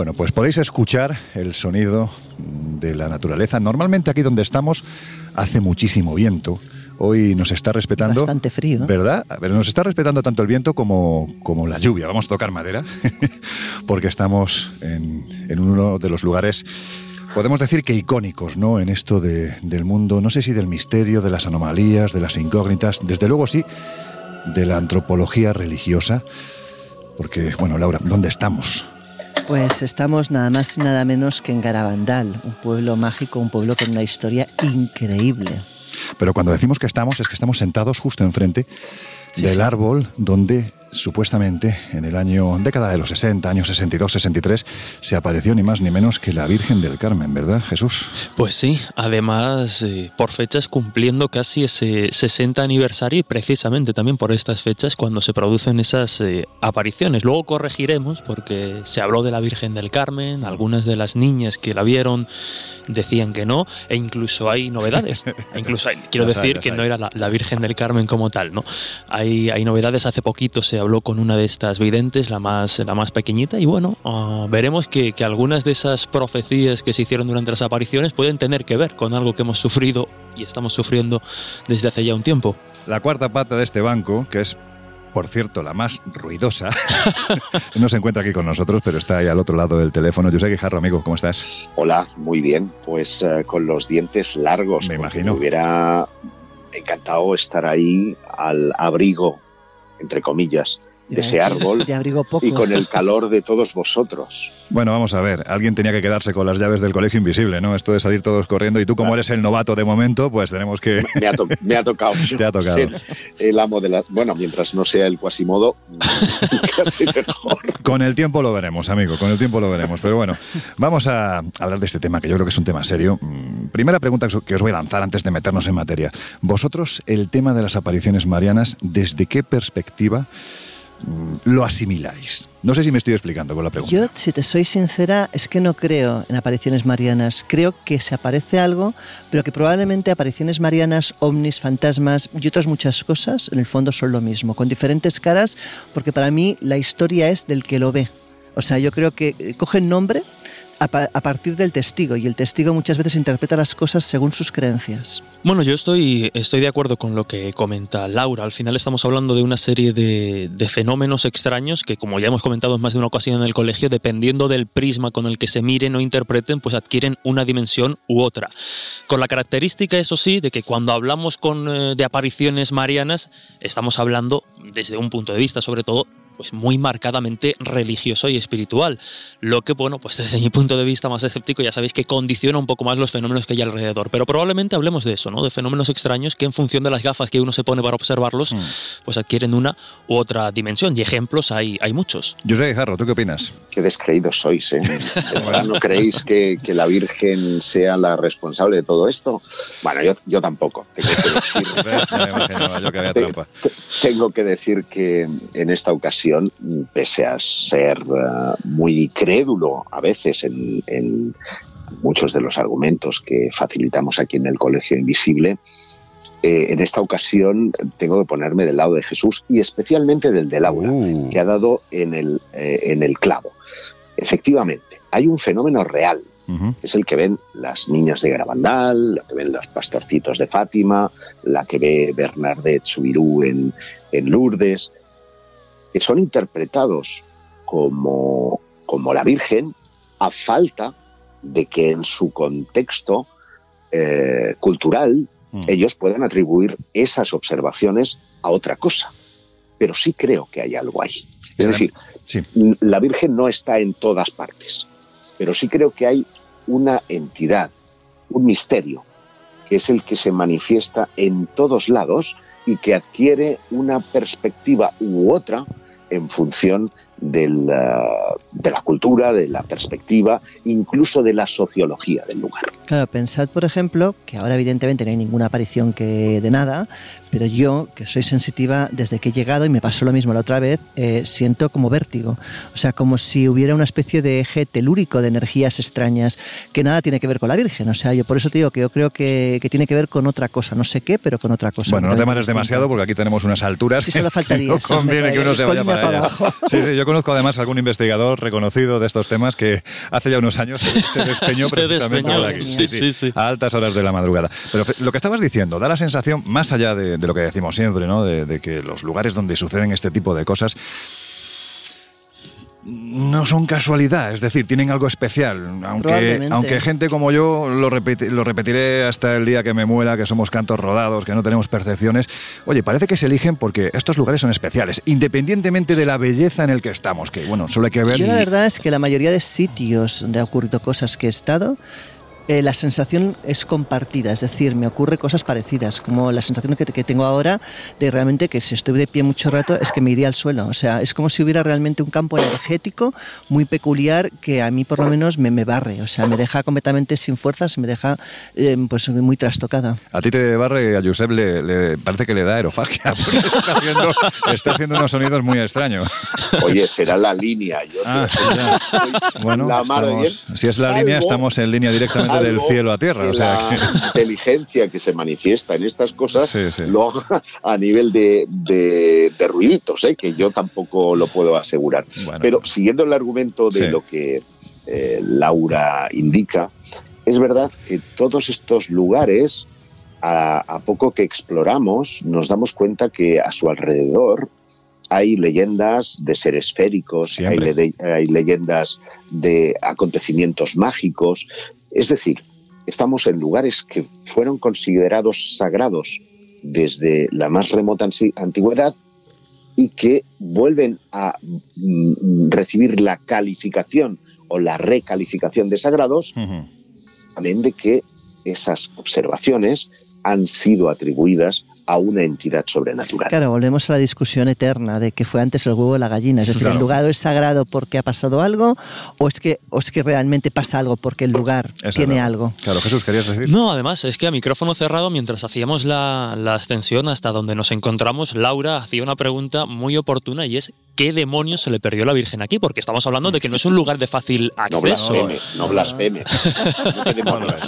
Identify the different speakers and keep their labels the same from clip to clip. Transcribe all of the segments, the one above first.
Speaker 1: Bueno, pues podéis escuchar el sonido de la naturaleza. Normalmente aquí donde estamos hace muchísimo viento. Hoy nos está respetando.
Speaker 2: Bastante frío.
Speaker 1: ¿Verdad? Pero nos está respetando tanto el viento como, como la lluvia. Vamos a tocar madera, porque estamos en, en, uno de los lugares, podemos decir que icónicos, ¿no? En esto de, del mundo, no sé si del misterio, de las anomalías, de las incógnitas, desde luego sí, de la antropología religiosa. Porque, bueno, Laura, ¿dónde estamos?
Speaker 2: Pues estamos nada más y nada menos que en Garabandal, un pueblo mágico, un pueblo con una historia increíble.
Speaker 1: Pero cuando decimos que estamos, es que estamos sentados justo enfrente sí, del sí. árbol donde supuestamente en el año, década de los 60, años 62, 63, se apareció ni más ni menos que la Virgen del Carmen, ¿verdad, Jesús?
Speaker 3: Pues sí, además eh, por fechas cumpliendo casi ese 60 aniversario y precisamente también por estas fechas cuando se producen esas eh, apariciones. Luego corregiremos porque se habló de la Virgen del Carmen, algunas de las niñas que la vieron decían que no, e incluso hay novedades. E incluso hay, quiero decir
Speaker 1: hay,
Speaker 3: que
Speaker 1: hay.
Speaker 3: no era la, la Virgen del Carmen como tal, ¿no? Hay, hay novedades, hace poquito se habló con una de estas videntes, la más, la más pequeñita, y bueno, ah, veremos que, que algunas de esas profecías que se hicieron durante las apariciones pueden tener que ver con algo que hemos sufrido y estamos sufriendo desde hace ya un tiempo.
Speaker 1: La cuarta pata de este banco, que es, por cierto, la más ruidosa, no se encuentra aquí con nosotros, pero está ahí al otro lado del teléfono. José Guijarro, amigo, ¿cómo estás?
Speaker 4: Hola, muy bien. Pues eh, con los dientes largos.
Speaker 1: Me imagino.
Speaker 4: Me hubiera encantado estar ahí al abrigo, entre comillas, de ese árbol
Speaker 2: De abrigo poco.
Speaker 4: y con el calor de todos vosotros.
Speaker 1: Bueno, vamos a ver, alguien tenía que quedarse con las llaves del colegio invisible, ¿no? Esto de salir todos corriendo y tú como eres el novato de momento, pues tenemos que...
Speaker 4: Me ha, to- me ha tocado, yo
Speaker 1: Te ha tocado.
Speaker 4: ser el amo de la... Bueno, mientras no sea el Quasimodo, casi mejor.
Speaker 1: Con el tiempo lo veremos, amigo, con el tiempo lo veremos. Pero bueno, vamos a hablar de este tema, que yo creo que es un tema serio. Mm, Primera pregunta que os- voy a lanzar antes de meternos en materia. Vosotros, el tema de las apariciones marianas, ¿desde qué perspectiva lo asimiláis? No sé si me estoy explicando con la pregunta.
Speaker 2: Yo, si te soy sincera, es que no creo en apariciones marianas. Creo que se aparece algo, pero que probablemente apariciones marianas, ovnis, fantasmas y otras muchas cosas, en el fondo son lo mismo, con diferentes caras, porque para mí la historia es del que lo ve. O sea, yo creo que eh, cogen nombre a, pa- a partir del testigo y el testigo muchas veces interpreta las cosas según sus creencias.
Speaker 3: Bueno, yo estoy, estoy de acuerdo con lo que comenta Laura. Al final estamos hablando de una serie de, fenómenos extraños que, como ya hemos comentado en más de una ocasión en el colegio, dependiendo del prisma con el que se miren o interpreten, pues adquieren una dimensión u otra. Con la característica, eso sí, de que cuando hablamos eh, de apariciones marianas, estamos hablando desde un punto de vista, sobre todo, pues muy marcadamente religioso y espiritual. Lo que, bueno, pues desde mi punto de vista más escéptico, ya sabéis que condiciona un poco más los fenómenos que hay alrededor. Pero probablemente hablemos de eso, ¿no? De fenómenos extraños que en función de las gafas que uno se pone para observarlos,
Speaker 1: Mm.
Speaker 3: pues adquieren una u otra dimensión. Y ejemplos hay, hay muchos.
Speaker 1: José Guijarro, ¿tú qué opinas?
Speaker 4: Qué descreídos sois, ¿eh? ¿De verdad no creéis que, que la Virgen sea la responsable de todo esto? Bueno, yo, yo tampoco.
Speaker 1: Yo.
Speaker 4: Tengo que decir que en esta ocasión, pese a ser eh, muy crédulo a veces en, en muchos de los argumentos que facilitamos aquí en el Colegio Invisible, eh, en esta ocasión tengo que ponerme del lado de Jesús y especialmente del de Laura,
Speaker 1: Uh.
Speaker 4: que ha dado en el, eh, en el clavo. Efectivamente, hay un fenómeno real, es el que ven las niñas de Garabandal, la que ven los pastorcitos de Fátima, la que ve Bernadette Subirú en, en Lourdes, que son interpretados como, como la Virgen a falta de que en su contexto eh, cultural
Speaker 1: Mm.
Speaker 4: ellos puedan atribuir esas observaciones a otra cosa. Pero sí creo que hay algo ahí. Es decir,
Speaker 1: Sí.
Speaker 4: la Virgen no está en todas partes, pero sí creo que hay una entidad, un misterio, que es el que se manifiesta en todos lados y que adquiere una perspectiva u otra en función del, ah, de la cultura, de la perspectiva, incluso de la sociología del lugar.
Speaker 2: Claro, pensad, por ejemplo, que ahora evidentemente no hay ninguna aparición que de nada, pero yo, que soy sensitiva, desde que he llegado, y me pasó lo mismo la otra vez, eh, siento como vértigo. O sea, como si hubiera una especie de eje telúrico de energías extrañas que nada tiene que ver con la Virgen. O sea, yo por eso te digo que yo creo que, que tiene que ver con otra cosa. No sé qué, pero con otra cosa.
Speaker 1: Bueno, no te mares demasiado porque aquí tenemos unas alturas
Speaker 2: Sí, solo
Speaker 1: que
Speaker 2: faltaría,
Speaker 1: no conviene que uno se vaya para allá.
Speaker 2: abajo.
Speaker 1: Sí, sí, yo conozco además algún investigador reconocido de estos temas que hace ya unos años se, despeñó
Speaker 3: Se
Speaker 1: precisamente por aquí.
Speaker 3: sí, sí, sí.
Speaker 1: A altas horas de la madrugada. Pero lo que estabas diciendo da la sensación, más allá de, de lo que decimos siempre, ¿no? De, de que los lugares donde suceden este tipo de cosas no son casualidad, es decir, tienen algo especial. Aunque, aunque gente como yo lo, repeti- lo repetiré hasta el día que me muera, que somos cantos rodados, que no tenemos percepciones. Oye, parece que se eligen porque estos lugares son especiales, independientemente de la belleza en el que estamos, que bueno, solo hay que ver.
Speaker 2: Yo la verdad es que la mayoría de sitios donde ha ocurrido cosas que he estado, eh, la sensación es compartida, es decir, me ocurre cosas parecidas, como la sensación que, que tengo ahora de realmente que si estoy de pie mucho rato es que me iría al suelo, o sea, es como si hubiera realmente un campo energético muy peculiar que a mí por lo menos me, me barre, o sea, me deja completamente sin fuerzas, me deja eh, pues muy trastocada.
Speaker 1: A ti te barre, a Josep le, le- parece que le da aerofagia, porque está haciendo, está haciendo unos sonidos muy extraños.
Speaker 4: Oye, será la línea. Yo
Speaker 1: Ah,
Speaker 4: te-
Speaker 1: Bueno,
Speaker 4: la
Speaker 1: estamos-
Speaker 4: bien,
Speaker 1: si es la
Speaker 4: salvo-
Speaker 1: línea, estamos en línea directamente del cielo a tierra.
Speaker 4: que
Speaker 1: O sea
Speaker 4: la
Speaker 1: que-
Speaker 4: inteligencia que se manifiesta en estas cosas
Speaker 1: Sí, sí.
Speaker 4: lo haga a nivel de, de, de ruiditos, ¿eh? que yo tampoco lo puedo asegurar.
Speaker 1: Bueno.
Speaker 4: Pero siguiendo el argumento de
Speaker 1: Sí.
Speaker 4: lo que eh, Laura indica, es verdad que todos estos lugares, a, a poco que exploramos, nos damos cuenta que a su alrededor hay leyendas de seres féricos, hay,
Speaker 1: Siempre.
Speaker 4: le- hay leyendas de acontecimientos mágicos. Es decir, estamos en lugares que fueron considerados sagrados desde la más remota antigüedad y que vuelven a mm, recibir la calificación o la recalificación de sagrados,
Speaker 1: Ujú.
Speaker 4: también de que esas observaciones han sido atribuidas a una entidad sobrenatural.
Speaker 2: Claro, volvemos a la discusión eterna de que fue antes el huevo o la gallina. Es decir,
Speaker 1: Claro.
Speaker 2: ¿el lugar es sagrado porque ha pasado algo o es que, o es que realmente pasa algo porque el lugar
Speaker 1: Es
Speaker 2: tiene
Speaker 1: verdad.
Speaker 2: algo?
Speaker 1: Claro, Jesús, ¿querías decir?
Speaker 3: No, además es que a micrófono cerrado, mientras hacíamos la, la ascensión hasta donde nos encontramos, Laura hacía una pregunta muy oportuna y es ¿qué demonios se le perdió a la Virgen aquí? Porque estamos hablando de que no es un lugar de fácil
Speaker 4: No
Speaker 3: acceso.
Speaker 4: blasfemes, no blasfemes. No te demonios.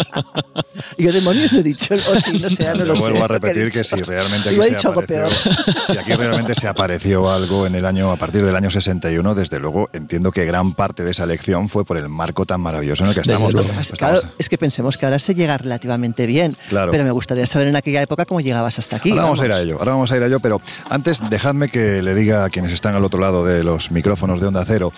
Speaker 2: Yo demonios no he dicho, o sí, no sé, no
Speaker 1: Yo
Speaker 2: lo sé.
Speaker 1: vuelvo a repetir que, si realmente aquí se apareció, si aquí realmente se apareció algo en el año a partir del año 61, desde luego entiendo que gran parte de esa elección fue por el marco tan maravilloso en el que estamos.
Speaker 3: luego.
Speaker 1: Estamos-
Speaker 2: Claro, es que pensemos que ahora se llega relativamente bien,
Speaker 1: Claro.
Speaker 2: pero me gustaría saber en aquella época cómo llegabas hasta aquí.
Speaker 1: Ahora vamos a ir a ello, ahora vamos a ir a ello, pero antes dejadme que le diga a quienes están al otro lado de los micrófonos de Onda Cero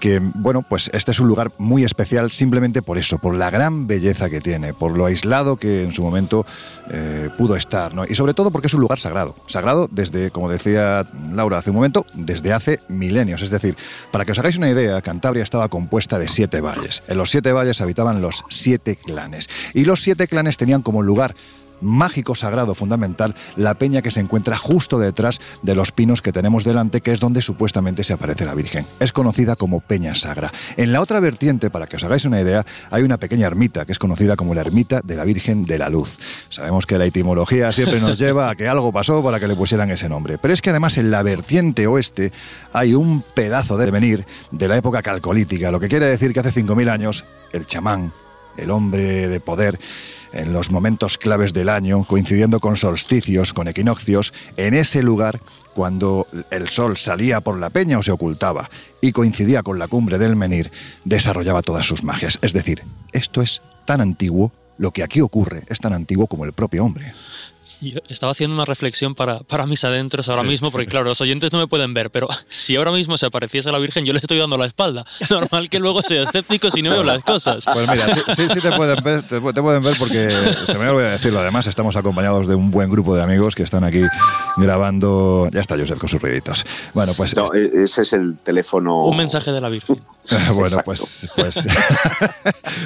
Speaker 1: que, bueno, pues este es un lugar muy especial simplemente por eso, por la gran belleza que tiene, por lo aislado que en su momento eh, pudo estar, ¿no? Y sobre todo porque es un lugar sagrado, sagrado desde, como decía Laura hace un momento, desde hace milenios. Es decir, para que os hagáis una idea, Cantabria estaba compuesta de siete valles. En los siete valles habitaban los siete clanes. Y los siete clanes tenían como lugar mágico, sagrado, fundamental, la peña que se encuentra justo detrás de los pinos que tenemos delante, que es donde supuestamente se aparece la Virgen. Es conocida como Peña Sagra. En la otra vertiente, para que os hagáis una idea, hay una pequeña ermita que es conocida como la ermita de la Virgen de la Luz. Sabemos que la etimología siempre nos lleva a que algo pasó para que le pusieran ese nombre. Pero es que además en la vertiente oeste hay un pedazo de venir de la época calcolítica, lo que quiere decir que hace 5.000 años el chamán el hombre de poder, en los momentos claves del año, coincidiendo con solsticios, con equinoccios, en ese lugar cuando el sol salía por la peña o se ocultaba y coincidía con la cumbre del Menir, desarrollaba todas sus magias. Es decir, esto es tan antiguo, lo que aquí ocurre es tan antiguo como el propio hombre.
Speaker 3: Yo estaba haciendo una reflexión para, para mis adentros ahora mismo, porque claro, los oyentes no me pueden ver, pero si ahora mismo se apareciese la Virgen, yo le estoy dando la espalda. Normal que luego sea escéptico si no veo las cosas.
Speaker 1: Pues mira, sí, sí, te pueden ver, te, pueden ver porque se me olvidó decirlo. Además, estamos acompañados de un buen grupo de amigos que están aquí grabando. Ya está Josep con sus ruiditos. Bueno, pues.
Speaker 4: No, e-, ese es el teléfono.
Speaker 3: Un mensaje de la Virgen.
Speaker 1: bueno, pues, pues,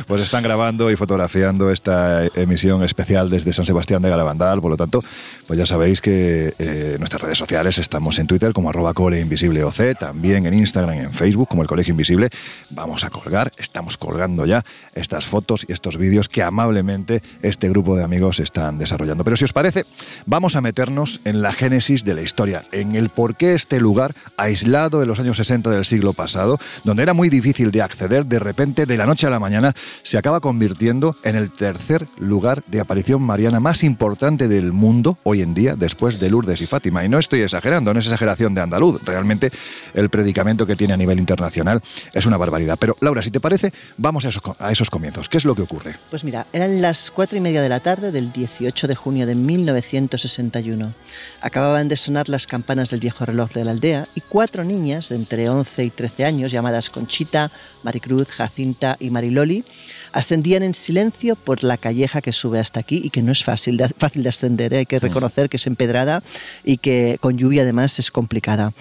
Speaker 1: pues están grabando y fotografiando esta emisión especial desde San Sebastián de Garabandal, por lo tanto, pues ya sabéis que eh, nuestras redes sociales estamos en Twitter como arroba cole invisible OC, también en Instagram y en Facebook como el Colegio Invisible. Vamos a colgar, estamos colgando ya estas fotos y estos vídeos que amablemente este grupo de amigos están desarrollando. Pero si os parece, vamos a meternos en la génesis de la historia, en el por qué este lugar aislado de los años 60 del siglo pasado, donde era muy difícil de acceder, de repente, de la noche a la mañana, se acaba convirtiendo en el tercer lugar de aparición mariana más importante del mundo hoy en día, después de Lourdes y Fátima. Y no estoy exagerando, no es exageración de andaluz. Realmente el predicamento que tiene a nivel internacional es una barbaridad. Pero Laura, si te parece, vamos a esos, a esos comienzos. ¿Qué es lo que ocurre?
Speaker 2: Pues mira, eran las cuatro y media de la tarde del 18 de junio de 1961. Acababan de sonar las campanas del viejo reloj de la aldea y cuatro niñas de entre 11 y 13 años, llamadas Conchita, Maricruz, Jacinta y Mariloli, ascendían en silencio por la calleja que sube hasta aquí y que no es fácil de, fácil de ascender. ¿eh? Hay que mm. reconocer que es empedrada y que con lluvia además es complicada.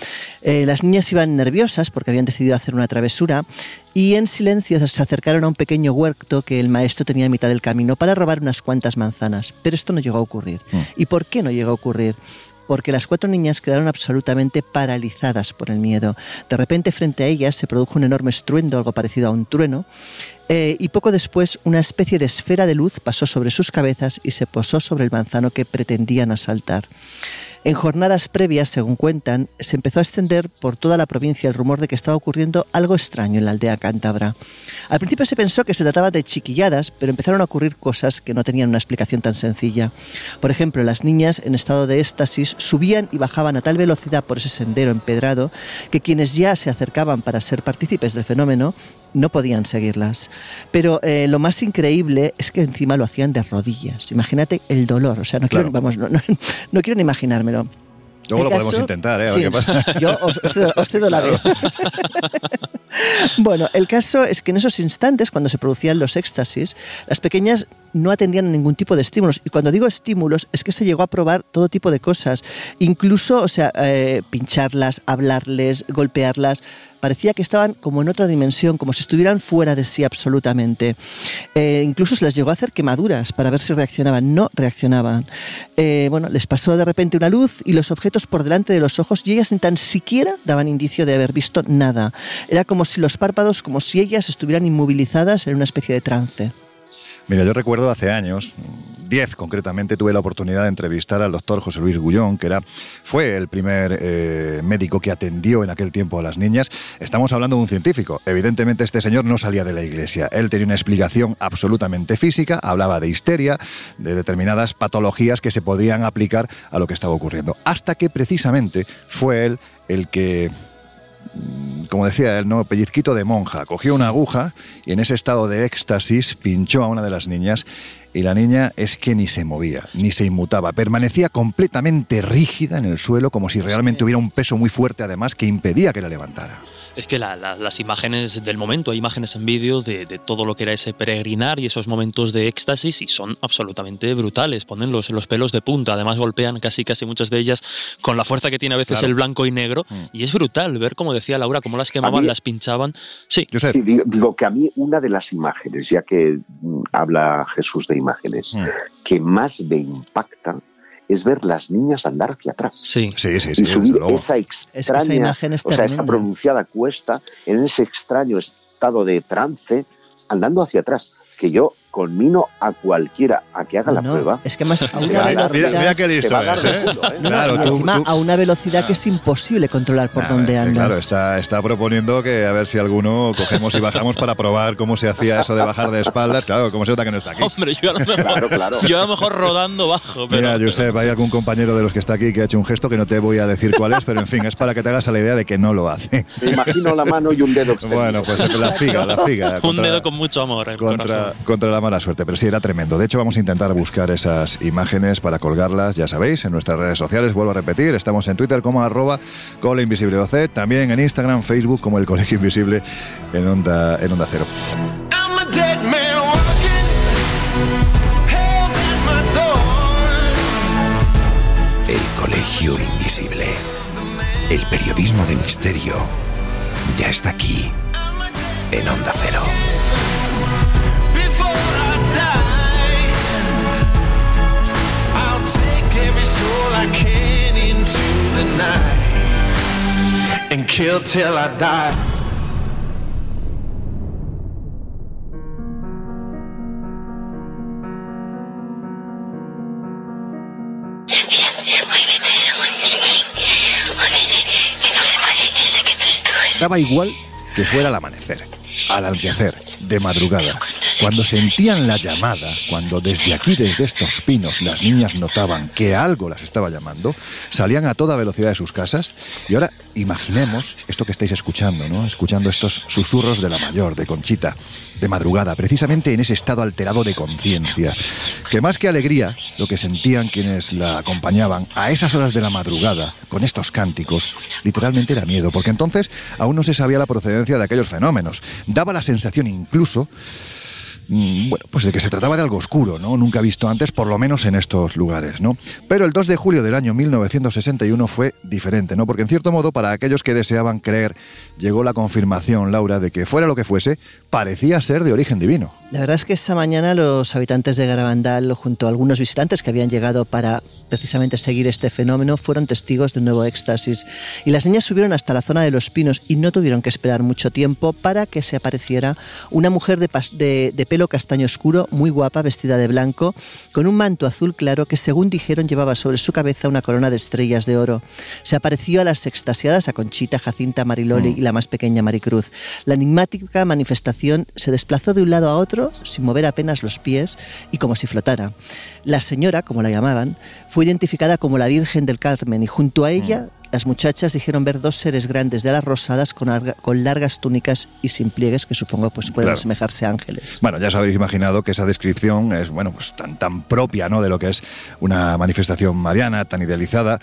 Speaker 2: Eh, las niñas iban nerviosas porque habían decidido hacer una travesura y en silencio se acercaron a un pequeño huerto que el maestro tenía a mitad del camino para robar unas cuantas manzanas. Pero esto no llegó a ocurrir. Mm. ¿Y por qué no llegó a ocurrir? porque las cuatro niñas quedaron absolutamente paralizadas por el miedo. De repente frente a ellas se produjo un enorme estruendo, algo parecido a un trueno, eh, y poco después una especie de esfera de luz pasó sobre sus cabezas y se posó sobre el manzano que pretendían asaltar. En jornadas previas, según cuentan, se empezó a extender por toda la provincia el rumor de que estaba ocurriendo algo extraño en la aldea cántabra. Al principio se pensó que se trataba de chiquilladas, pero empezaron a ocurrir cosas que no tenían una explicación tan sencilla. Por ejemplo, las niñas en estado de éxtasis subían y bajaban a tal velocidad por ese sendero empedrado que quienes ya se acercaban para ser partícipes del fenómeno no podían seguirlas. Pero eh, lo más increíble es que encima lo hacían de rodillas. Imagínate el dolor. O sea, no, quiero, vamos, no, no, quiero ni imaginármelo.
Speaker 1: Luego lo podemos intentar, ¿eh? A ver qué pasa.
Speaker 2: Yo os, os, cedo la vez. bueno, el caso es que en esos instantes, cuando se producían los éxtasis, las pequeñas no atendían a ningún tipo de estímulos. Y cuando digo estímulos, es que se llegó a probar todo tipo de cosas. Incluso, o sea, eh, pincharlas, hablarles, golpearlas parecía que estaban como en otra dimensión, como si estuvieran fuera de sí absolutamente. Eh, incluso se les llegó a hacer quemaduras para ver si reaccionaban. No reaccionaban. Eh, bueno, les pasó de repente una luz y los objetos por delante de los ojos y ellas ni tan siquiera daban indicio de haber visto nada. Era como si los párpados, como si ellas estuvieran inmovilizadas en una especie de trance.
Speaker 1: Mira, yo recuerdo hace años, 10 concretamente, tuve la oportunidad de entrevistar al doctor José Luis Gullón, que era, fue el primer eh, médico que atendió en aquel tiempo a las niñas. Estamos hablando de un científico. Evidentemente este señor no salía de la iglesia. Él tenía una explicación absolutamente física, hablaba de histeria, de determinadas patologías que se podían aplicar a lo que estaba ocurriendo. Hasta que precisamente fue él el que como decía él, ¿no? pellizquito de monja. Cogió una aguja y en ese estado de éxtasis pinchó a una de las niñas y la niña es que ni se movía, ni se inmutaba, permanecía completamente rígida en el suelo como si realmente hubiera un peso muy fuerte además que impedía que la levantara
Speaker 3: es que las imágenes del momento, hay imágenes en vídeo de, todo lo que era ese peregrinar y esos momentos de éxtasis y son absolutamente brutales, ponen los, los pelos de punta, además golpean casi casi muchas de ellas con la fuerza que tiene a veces el blanco y negro mm. y es brutal ver, como decía Laura, cómo las quemaban, las pinchaban. Sí,
Speaker 4: sí digo, que a mí una de las imágenes, ya que mm, habla Jesús de imágenes, mm. que más me impacta es ver las niñas andar hacia atrás.
Speaker 3: Sí,
Speaker 1: sí, sí. y
Speaker 4: subir esa extraña, o sea, esa pronunciada cuesta en ese extraño estado de trance andando hacia atrás. Que yo conmino a cualquiera a que haga la prueba.
Speaker 2: Es que más a una velocidad.
Speaker 1: Mira, qué listo es, ¿eh?
Speaker 2: Claro, a una velocidad que es imposible controlar por donde andas.
Speaker 1: Claro, está, está proponiendo que a ver si alguno cogemos y bajamos para probar cómo se hacía eso de bajar de espaldas. Claro, cómo se nota que no está aquí.
Speaker 3: Hombre, yo a lo mejor, claro, claro. Yo a lo mejor rodando bajo.
Speaker 1: Mira, Josep, hay algún compañero de los que está aquí que ha hecho un gesto que no te voy a decir cuál es, pero en fin, es para que te hagas a la idea de que no lo hace.
Speaker 4: Me imagino la mano y un dedo extendido.
Speaker 1: Bueno, pues la figa, la figa.
Speaker 3: un dedo con mucho amor.
Speaker 1: Contra, contra la mala suerte, pero sí era tremendo. De hecho, vamos a intentar buscar esas imágenes para colgarlas, ya sabéis, en nuestras redes sociales. Vuelvo a repetir, estamos en Twitter como arroba Cole Invisible también en Instagram, Facebook como el Colegio Invisible en Onda, en onda Cero.
Speaker 5: El Colegio Invisible. El periodismo de misterio ya está aquí en Onda Cero. I can into the night and kill till I die.
Speaker 1: Daba igual que fuera al amanecer, al anochecer, de madrugada. Cuando sentían la llamada, cuando desde aquí, desde estos pinos, las niñas notaban que algo las estaba llamando, salían a toda velocidad de sus casas y ahora imaginemos esto que estáis escuchando, ¿no? Escuchando estos susurros de la mayor, de Conchita, de madrugada, precisamente en ese estado alterado de conciencia, que más que alegría, lo que sentían quienes la acompañaban a esas horas de la madrugada, con estos cánticos, literalmente era miedo, porque entonces aún no se sabía la procedencia de aquellos fenómenos. Daba la sensación incluso bueno, pues de que se trataba de algo oscuro, ¿no? Nunca visto antes, por lo menos en estos lugares, ¿no? Pero el 2 de julio del año 1961 fue diferente, ¿no? Porque en cierto modo, para aquellos que deseaban creer, llegó la confirmación, Laura, de que fuera lo que fuese, parecía ser de origen divino.
Speaker 2: La verdad es que esa mañana los habitantes de Garabandal, junto a algunos visitantes que habían llegado para precisamente seguir este fenómeno, fueron testigos de un nuevo éxtasis. Y las niñas subieron hasta la zona de los pinos y no tuvieron que esperar mucho tiempo para que se apareciera una mujer de, de, de pelo castaño oscuro, muy guapa, vestida de blanco, con un manto azul claro que, según dijeron, llevaba sobre su cabeza una corona de estrellas de oro. Se apareció a las extasiadas a Conchita, Jacinta, Mariloli y la más pequeña Maricruz. La enigmática manifestación se desplazó de un lado a otro sin mover apenas los pies y como si flotara. La señora, como la llamaban, fue identificada como la Virgen del Carmen y junto a ella mm. las muchachas dijeron ver dos seres grandes de alas rosadas con, con largas túnicas y sin pliegues que supongo pues pueden asemejarse a ángeles.
Speaker 1: Bueno, ya os habéis imaginado que esa descripción es bueno pues tan tan propia ¿no? de lo que es una manifestación mariana tan idealizada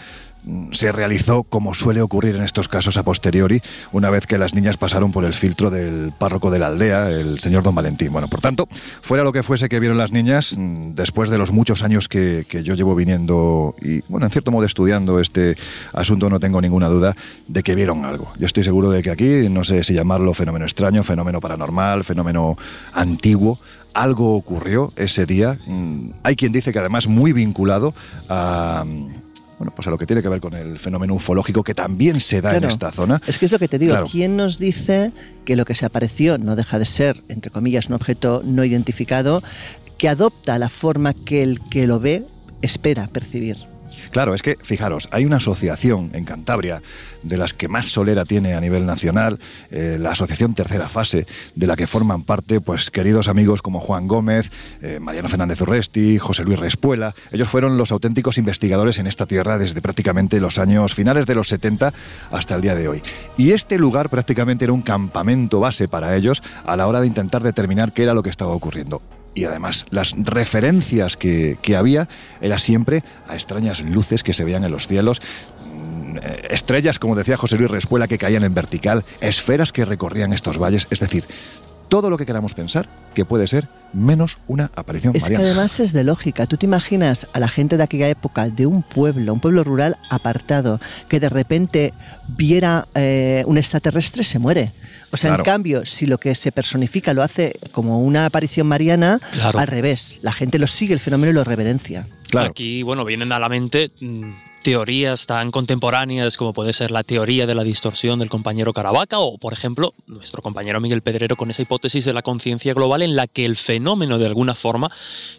Speaker 1: se realizó como suele ocurrir en estos casos a posteriori, una vez que las niñas pasaron por el filtro del párroco de la aldea, el señor don Valentín. Bueno, por tanto, fuera lo que fuese que vieron las niñas, mm, después de los muchos años que, yo llevo viniendo y, bueno, en cierto modo estudiando este asunto, no tengo ninguna duda de que vieron algo. Yo estoy seguro de que aquí, no sé si llamarlo fenómeno extraño, fenómeno paranormal, fenómeno antiguo, algo ocurrió ese día. Mm, hay quien dice que además muy vinculado a bueno, pues a lo que tiene que ver con el fenómeno ufológico que también se da en esta zona.
Speaker 2: Es que es lo que te digo, ¿quién nos dice que lo que se apareció no deja de ser, entre comillas, un objeto no identificado que adopta la forma que el que lo ve espera percibir?
Speaker 1: Claro, es que, fijaros, hay una asociación en Cantabria de las que más solera tiene a nivel nacional, eh, la Asociación Tercera Fase, de la que forman parte pues queridos amigos como Juan Gómez, eh, Mariano Fernández Urresti, José Luis Respuela. Ellos fueron los auténticos investigadores en esta tierra desde prácticamente los años finales de los 70 hasta el día de hoy. Y este lugar prácticamente era un campamento base para ellos a la hora de intentar determinar qué era lo que estaba ocurriendo y además las referencias que, había era siempre a extrañas luces que se veían en los cielos, mm, eh, estrellas, como decía José Luis Respuela, que caían en vertical, esferas que recorrían estos valles, es decir, todo lo que queramos pensar que puede ser menos una aparición
Speaker 2: es
Speaker 1: que
Speaker 2: además es de lógica. Tú te imaginas a la gente de aquella época, de un pueblo, un pueblo rural apartado, que de repente viera eh, un extraterrestre, se muere. O sea, en cambio, si lo que se personifica lo hace como una aparición mariana, al revés, la gente lo sigue el fenómeno y lo reverencia.
Speaker 3: Claro. Aquí, bueno, vienen a la mente mm, teorías tan contemporáneas como puede ser la teoría de la distorsión del compañero Caravaca o, por ejemplo, nuestro compañero Miguel Pedrero con esa hipótesis de la conciencia global en la que el fenómeno de alguna forma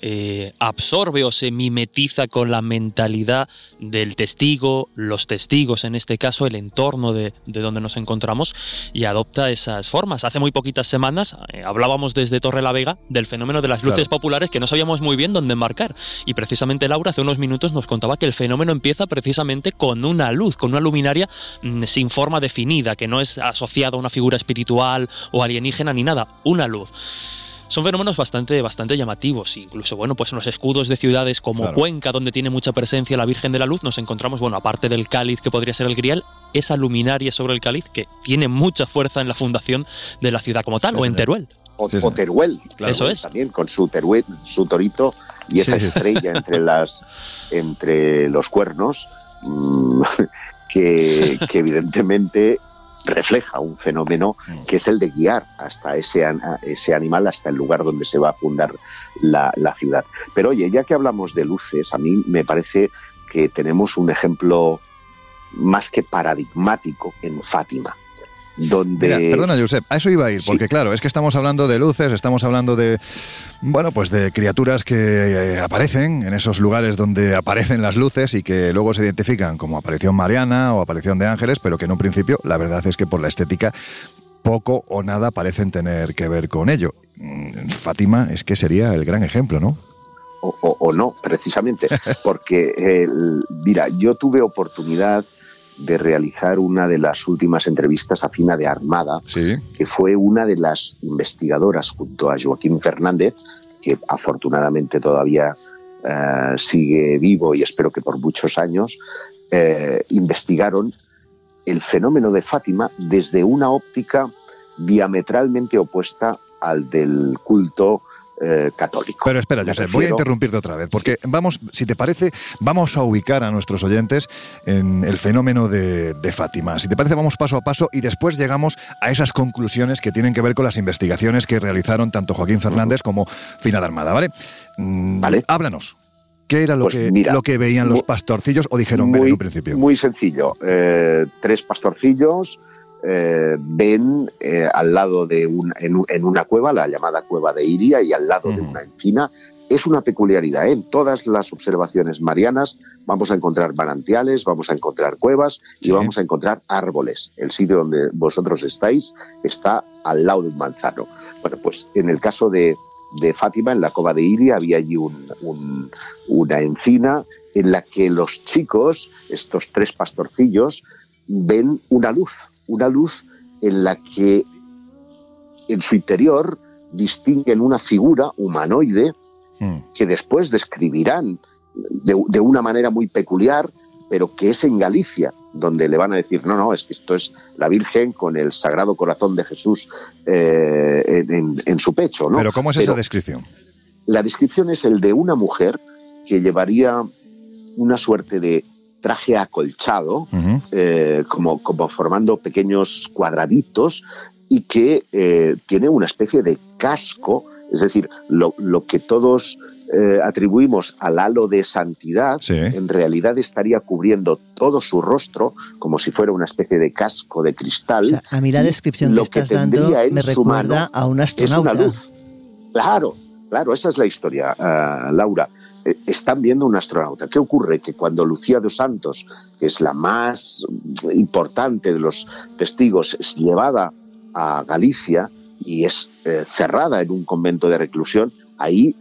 Speaker 3: eh, absorbe o se mimetiza con la mentalidad del testigo, los testigos en este caso, el entorno de, donde nos encontramos y adopta esas formas. Hace muy poquitas semanas eh, hablábamos desde Torre la Vega del fenómeno de las luces populares que no sabíamos muy bien dónde marcar y precisamente Laura hace unos minutos nos contaba que el fenómeno empieza precisamente con una luz, con una luminaria mm, sin forma definida, que no es asociada a una figura espiritual o alienígena ni nada, una luz son fenómenos bastante, bastante llamativos. Incluso, bueno, pues en los escudos de ciudades como Cuenca, donde tiene mucha presencia la Virgen de la Luz, nos encontramos, bueno, aparte del cáliz que podría ser el grial, esa luminaria sobre el cáliz que tiene mucha fuerza en la fundación de la ciudad como tal, o en Teruel.
Speaker 4: O, Teruel,
Speaker 3: Eso es.
Speaker 4: También con su, teruel, su torito y esa estrella entre, las, entre los cuernos, mm, que, evidentemente refleja un fenómeno que es el de guiar hasta ese, ese animal, hasta el lugar donde se va a fundar la, la, ciudad. Pero oye, ya que hablamos de luces, a mí me parece que tenemos un ejemplo más que paradigmático en Fátima donde...
Speaker 1: perdona, Josep, a eso iba a ir, porque claro, es que estamos hablando de luces, estamos hablando de, bueno, pues de criaturas que eh, aparecen en esos lugares donde aparecen las luces y que luego se identifican como aparición mariana o aparición de ángeles, pero que en un principio la verdad es que por la estética poco o nada parecen tener que ver con ello. Mm, Fátima es que sería el gran ejemplo, ¿no?
Speaker 4: O, no, precisamente, porque, mira, yo tuve oportunidad de realizar una de las últimas entrevistas a Fina de Armada, que fue una de las investigadoras junto a Joaquín Fernández, que afortunadamente todavía eh, sigue vivo y espero que por muchos años, eh, investigaron el fenómeno de Fátima desde una óptica diametralmente opuesta al del culto eh, católico.
Speaker 1: Pero espera, Josep, voy a interrumpirte otra vez, porque vamos, si te parece, vamos a ubicar a nuestros oyentes en el fenómeno de, Fátima. Si te parece, vamos paso a paso y después llegamos a esas conclusiones que tienen que ver con las investigaciones que realizaron tanto Joaquín Fernández como Fina de Armada, ¿vale? Mm, vale. Háblanos. ¿Qué era lo, pues que, lo que veían los pastorcillos o dijeron en un principio?
Speaker 4: Muy sencillo. Eh, tres pastorcillos eh, ven eh, al lado de un, en, una cueva, la llamada cueva de Iria, y al lado de una encina. Es una peculiaridad. ¿eh? En todas las observaciones marianas vamos a encontrar manantiales, vamos a encontrar cuevas y vamos a encontrar árboles. El sitio donde vosotros estáis está al lado de un manzano. Bueno, pues en el caso de, Fátima, en la cova de Iria, había allí una encina en la que los chicos, estos tres pastorcillos, ven una luz, una luz en la que en su interior distinguen una figura humanoide hmm. que después describirán de, una manera muy peculiar, pero que es en Galicia, donde le van a decir, no, no, es que esto es la Virgen con el Sagrado Corazón de Jesús eh, en, su pecho. ¿no?
Speaker 1: Pero ¿cómo es esa descripción?
Speaker 4: La descripción es el de una mujer que llevaría una suerte de traje acolchado, eh, como, como formando pequeños cuadraditos y que eh, tiene una especie de casco, es decir, lo, que todos eh, atribuimos al halo de santidad, en realidad estaría cubriendo todo su rostro como si fuera una especie de casco de cristal.
Speaker 2: a mí la descripción lo que, estás dando me recuerda a un astronauta.
Speaker 4: Es una luz. Claro, Claro, esa es la historia, ah, Laura. Eh, están viendo un astronauta. ¿Qué ocurre? Que cuando Lucía dos Santos, que es la más importante de los testigos, es llevada a Galicia y es eh, cerrada en un convento de reclusión, ahí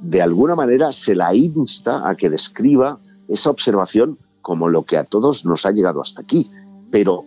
Speaker 4: de alguna manera se la insta a que describa esa observación como lo que a todos nos ha llegado hasta aquí. Pero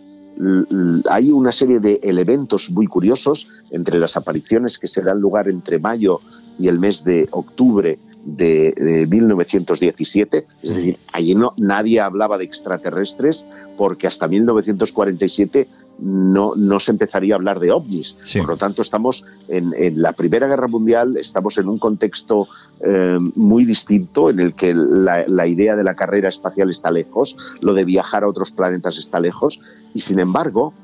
Speaker 4: hay una serie de elementos muy curiosos entre las apariciones que se dan lugar entre mayo y el mes de octubre de, 1917, es decir, allí no, nadie hablaba de extraterrestres porque hasta 1947 no, no se empezaría a hablar de ovnis. Por lo tanto, estamos en, la Primera Guerra Mundial, estamos en un contexto eh, muy distinto en el que la, la idea de la carrera espacial está lejos, lo de viajar a otros planetas está lejos, y sin embargo,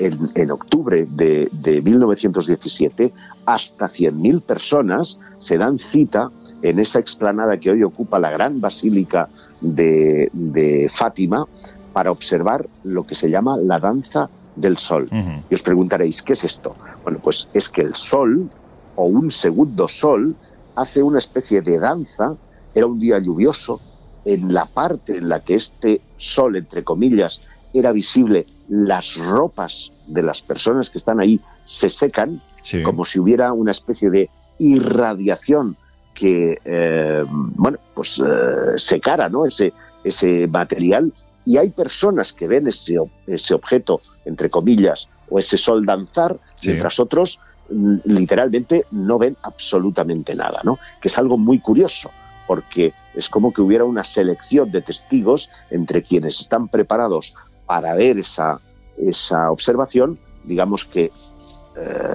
Speaker 4: en, octubre de, 1917, hasta 100.000 personas se dan cita en esa explanada que hoy ocupa la gran basílica de, Fátima para observar lo que se llama la danza del sol. Y os preguntaréis, ¿qué es esto? Bueno, pues es que el sol, o un segundo sol, hace una especie de danza, era un día lluvioso, en la parte en la que este sol, entre comillas, era visible, las ropas de las personas que están ahí se secan, como si hubiera una especie de irradiación que, eh, bueno, pues eh, secara ¿no? ese, ese material. Y hay personas que ven ese, ese objeto, entre comillas, o ese sol danzar, mientras otros mm, literalmente no ven absolutamente nada, ¿no? Que es algo muy curioso, porque es como que hubiera una selección de testigos entre quienes están preparados para ver esa, esa observación, digamos que eh,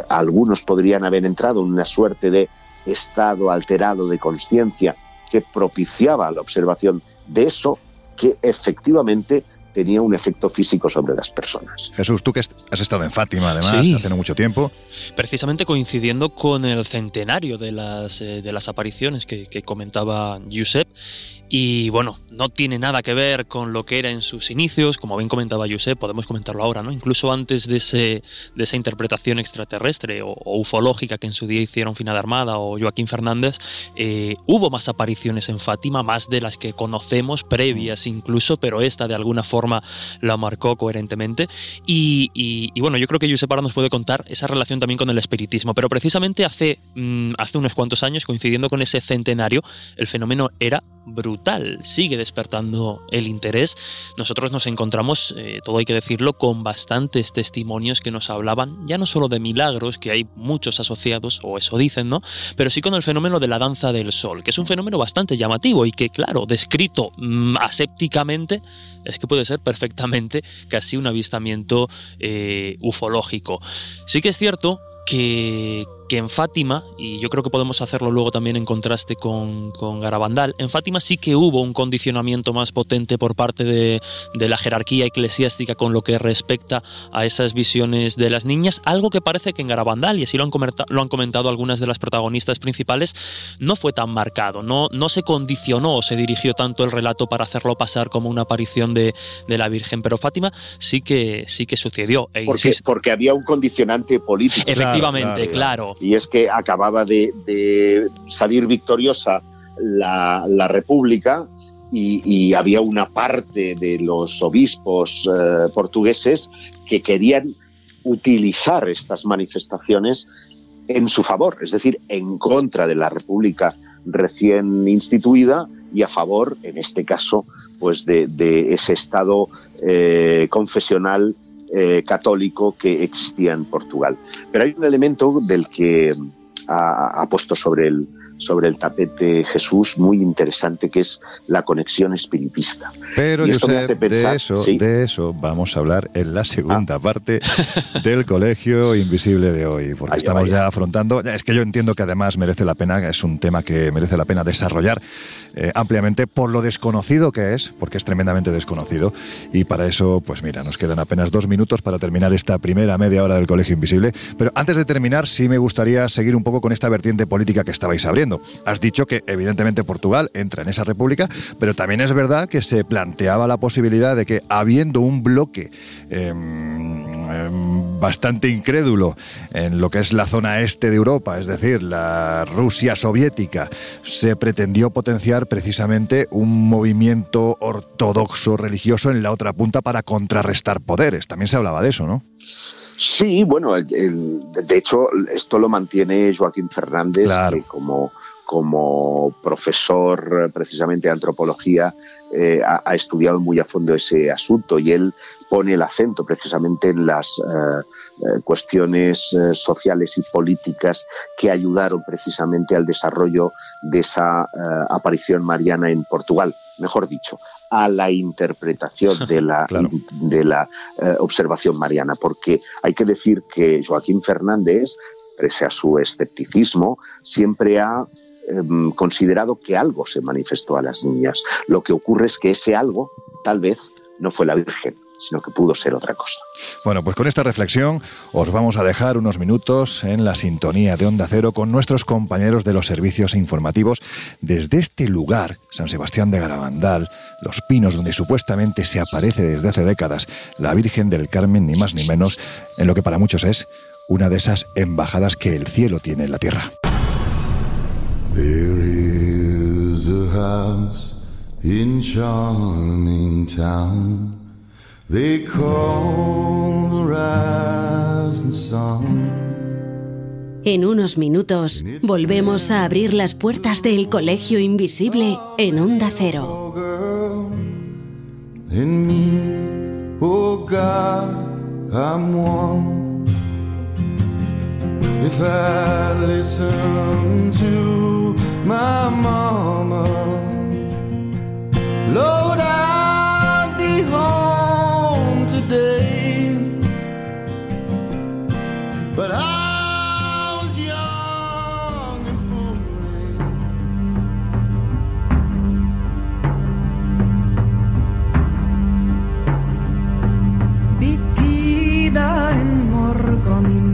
Speaker 4: algunos podrían haber entrado en una suerte de estado alterado de conciencia que propiciaba la observación de eso que efectivamente tenía un efecto físico sobre las personas.
Speaker 1: Jesús, tú que has estado en Fátima además hace no mucho tiempo.
Speaker 3: Precisamente coincidiendo con el centenario de las, eh, de las apariciones que, que comentaba Giuseppe y bueno, no tiene nada que ver con lo que era en sus inicios, como bien comentaba Josep, podemos comentarlo ahora, ¿no? Incluso antes de, ese, de esa interpretación extraterrestre o, ufológica que en su día hicieron Fina de Armada o Joaquín Fernández, eh, hubo más apariciones en Fátima, más de las que conocemos, previas incluso, pero esta de alguna forma la marcó coherentemente. Y, bueno, yo creo que Josep ahora nos puede contar esa relación también con el espiritismo, pero precisamente hace, mm, hace unos cuantos años, coincidiendo con ese centenario, el fenómeno era brutal, sigue despertando el interés. Nosotros nos encontramos, eh, todo hay que decirlo, con bastantes testimonios que nos hablaban ya no solo de milagros, que hay muchos asociados, o eso dicen, ¿no? Pero sí con el fenómeno de la danza del sol, que es un fenómeno bastante llamativo y que, claro, descrito mm, asépticamente, es que puede ser perfectamente casi un avistamiento eh, ufológico. Sí que es cierto que, que en Fátima, y yo creo que podemos hacerlo luego también en contraste con, con Garabandal, en Fátima sí que hubo un condicionamiento más potente por parte de, de, la jerarquía eclesiástica con lo que respecta a esas visiones de las niñas, algo que parece que en Garabandal, y así lo han, comentado, lo han comentado algunas de las protagonistas principales, no fue tan marcado, no, no se condicionó o se dirigió tanto el relato para hacerlo pasar como una aparición de, de la Virgen, pero Fátima sí que, sí que sucedió.
Speaker 4: E porque, porque había un condicionante político.
Speaker 3: Efectivamente, claro
Speaker 4: y es que acababa de, salir victoriosa la, República y, había una parte de los obispos eh, portugueses que querían utilizar estas manifestaciones en su favor, es decir, en contra de la República recién instituida y a favor, en este caso, pues de, ese Estado eh, confesional eh, católico que existía en Portugal. Pero hay un elemento del que ha, puesto sobre el, sobre el tapete Jesús muy interesante que es la conexión espiritista.
Speaker 1: Pero de eso, de eso vamos a hablar en la segunda ah. parte del Colegio Invisible de hoy, porque estamos ya afrontando, es que yo entiendo que además merece la pena, es un tema que merece la pena desarrollar eh, ampliamente por lo desconocido que es, porque es tremendamente desconocido, y para eso, pues mira, nos quedan apenas dos minutos para terminar esta primera media hora del Colegio Invisible, pero antes de terminar sí me gustaría seguir un poco con esta vertiente política que estabais abriendo Has dicho que evidentemente Portugal entra en esa república, pero también es verdad que se planteaba la posibilidad de que habiendo un bloque em, em, bastante incrédulo en lo que es la zona este de Europa, es decir, la Rusia soviética, se pretendió potenciar precisamente un movimiento ortodoxo religioso en la otra punta para contrarrestar poderes. También se hablaba de eso, ¿no?
Speaker 4: Sí, bueno, de hecho esto lo mantiene Joaquín Fernández, que como como profesor precisamente de antropología, eh, ha, estudiado muy a fondo ese asunto y él pone el acento precisamente en las eh, eh, cuestiones sociales y políticas que ayudaron precisamente al desarrollo de esa aparición mariana en Portugal mejor dicho, a la interpretación de la, de la observación mariana, porque hay que decir que Joaquín Fernández, pese a su escepticismo, siempre ha considerado que algo se manifestó a las niñas. Lo que ocurre es que ese algo tal vez no fue la Virgen, sino que pudo ser otra cosa.
Speaker 1: Bueno, pues con esta reflexión os vamos a dejar unos minutos en la sintonía de Onda Cero con nuestros compañeros de los servicios informativos desde este lugar, San Sebastián de Garabandal, Los Pinos, donde supuestamente se aparece desde hace décadas la Virgen del Carmen, ni más ni menos, en lo que para muchos es una de esas embajadas que el cielo tiene en la tierra.
Speaker 6: There is a house in charming town. They call the rising sun.
Speaker 7: En unos minutos volvemos a abrir las puertas del Colegio Invisible en Onda Cero.
Speaker 6: And me, oh God, I'm one. If I listen to my mama, Lord, I'd be home today. But I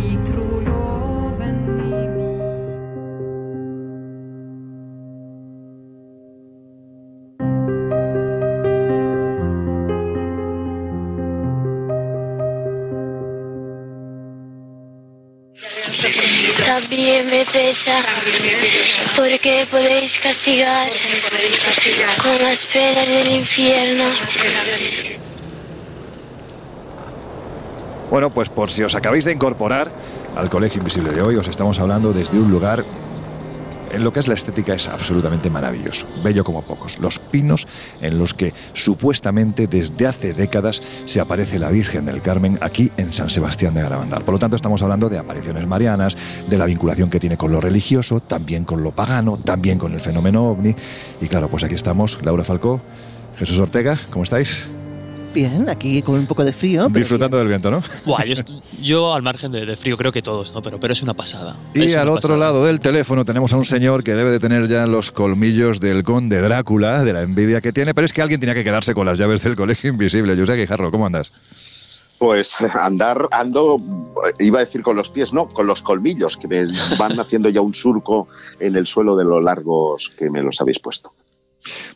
Speaker 8: tro
Speaker 9: También me pesa porque podéis castigar con las penas del infierno.
Speaker 1: Bueno, pues por si os acabáis de incorporar al Colegio Invisible de hoy, os estamos hablando desde un lugar en lo que es la estética es absolutamente maravilloso, bello como pocos. Los pinos en los que supuestamente desde hace décadas se aparece la Virgen del Carmen aquí en San Sebastián de Garabandal. Por lo tanto, estamos hablando de apariciones marianas, de la vinculación que tiene con lo religioso, también con lo pagano, también con el fenómeno ovni. Y claro, pues aquí estamos, Laura Falcó, Jesús Ortega, ¿cómo estáis?
Speaker 2: Bien, aquí con un poco de frío.
Speaker 1: Disfrutando del viento, ¿no?
Speaker 3: Buah, yo, yo al margen de, de frío creo que todos, ¿no? Pero, pero es una pasada.
Speaker 1: Y
Speaker 3: Es
Speaker 1: al otro
Speaker 3: pasada.
Speaker 1: lado del teléfono tenemos a un señor que debe de tener ya los colmillos del conde Drácula, de la envidia que tiene, pero es que alguien tenía que quedarse con las llaves del colegio invisible. José Guijarro, ¿cómo andas?
Speaker 4: Pues andar, ando, iba a decir con los pies, no, con los colmillos, que me van haciendo ya un surco en el suelo de lo largos que me los habéis puesto.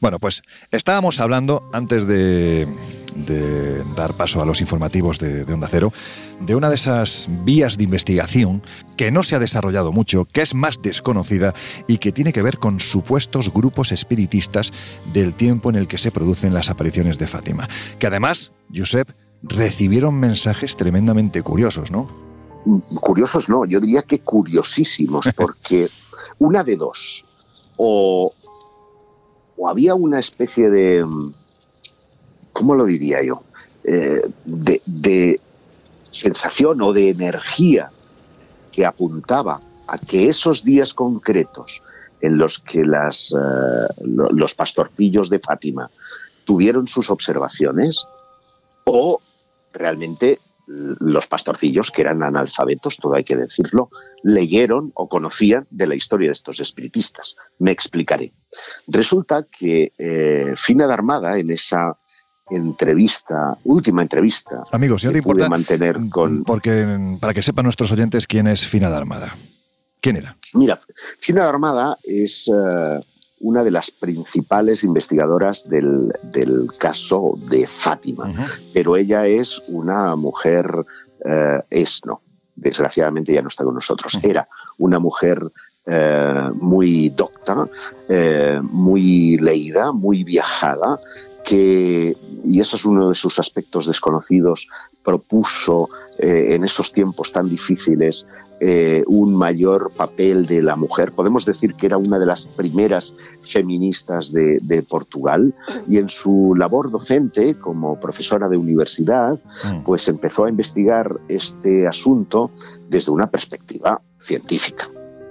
Speaker 1: Bueno, pues estábamos hablando, antes de, de dar paso a los informativos de, de Onda Cero, de una de esas vías de investigación que no se ha desarrollado mucho, que es más desconocida y que tiene que ver con supuestos grupos espiritistas del tiempo en el que se producen las apariciones de Fátima. Que además, Josep, recibieron mensajes tremendamente curiosos, ¿no?
Speaker 4: Curiosos no, yo diría que curiosísimos, porque una de dos, o, o había una especie de, ¿cómo lo diría yo? Eh, de, sensación o de energía que apuntaba a que esos días concretos en los que las, eh, lo- los pastorcillos de Fátima tuvieron sus observaciones, o realmente los pastorcillos, que eran analfabetos, todo hay que decirlo, leyeron o conocían de la historia de estos espiritistas. Me explicaré. Resulta que eh, Fina de Armada, en esa entrevista, última entrevista,
Speaker 1: Amigos, si no te
Speaker 4: que pude
Speaker 1: importa,
Speaker 4: mantener con,
Speaker 1: porque mm, para que sepan nuestros oyentes quién es Fina de Armada. ¿Quién era?
Speaker 4: Mira, Fina de Armada es eh, una de las principales investigadoras del, del caso de Fátima, pero ella es una mujer, eh, es no, desgraciadamente ya no está con nosotros, era una mujer eh, muy docta, eh, muy leída, muy viajada, que, y eso es uno de sus aspectos desconocidos, propuso eh, en esos tiempos tan difíciles eh, un mayor papel de la mujer. Podemos decir que era una de las primeras feministas de, de Portugal y en su labor docente como profesora de universidad, pues empezó a investigar este asunto desde una perspectiva científica.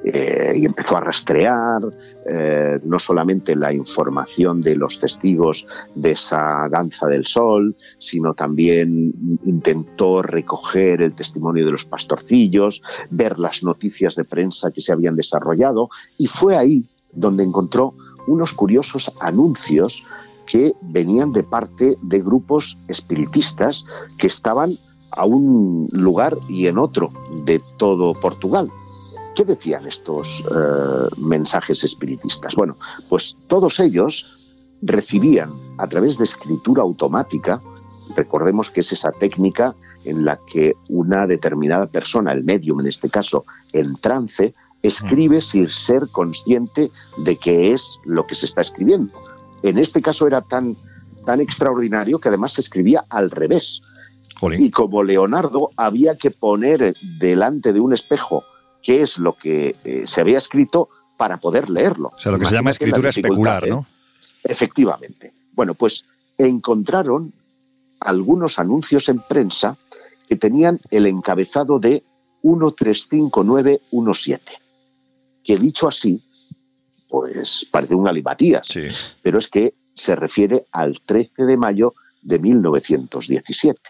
Speaker 4: Eh, y empezó a rastrear eh, no solamente la información de los testigos de esa danza del sol, sino también intentó recoger el testimonio de los pastorcillos, ver las noticias de prensa que se habían desarrollado y fue ahí donde encontró unos curiosos anuncios que venían de parte de grupos espiritistas que estaban a un lugar y en otro de todo Portugal. ¿Qué decían estos eh, mensajes espiritistas? Bueno, pues todos ellos recibían a través de escritura automática, recordemos que es esa técnica en la que una determinada persona, el medium en este caso, en trance, escribe sin ser consciente de qué es lo que se está escribiendo. En este caso era tan, tan extraordinario que además se escribía al revés.
Speaker 1: Jolín.
Speaker 4: Y como Leonardo había que poner delante de un espejo qué es lo que eh, se había escrito para poder leerlo.
Speaker 1: O sea, lo que se llama escritura especular,
Speaker 4: ¿eh?
Speaker 1: ¿no?
Speaker 4: Efectivamente. Bueno, pues encontraron algunos anuncios en prensa que tenían el encabezado de 135917, que dicho así, pues parece un galimatías,
Speaker 1: Sí.
Speaker 4: pero es que se refiere al 13 de mayo de 1917.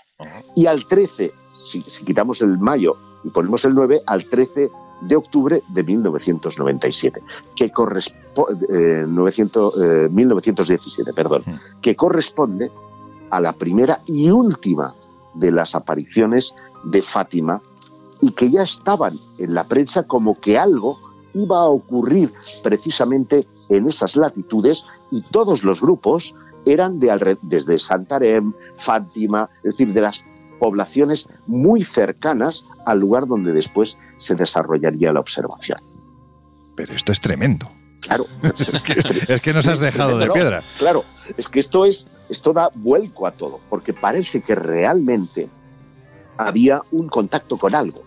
Speaker 4: Y al 13, si, si quitamos el mayo y ponemos el 9, al 13 de octubre de 1997, que corresponde, 1917, perdón,
Speaker 1: Mm.
Speaker 4: que corresponde a la primera y última de las apariciones de Fátima y que ya estaban en la prensa como que algo iba a ocurrir precisamente en esas latitudes y todos los grupos eran de desde Santarém, Fátima, es decir, de las poblaciones muy cercanas al lugar donde después se desarrollaría la observación.
Speaker 1: Pero esto es tremendo.
Speaker 4: Claro,
Speaker 1: Es que, es que nos has dejado de piedra.
Speaker 4: Claro, es que esto es esto da vuelco a todo, porque parece que realmente había un contacto con algo,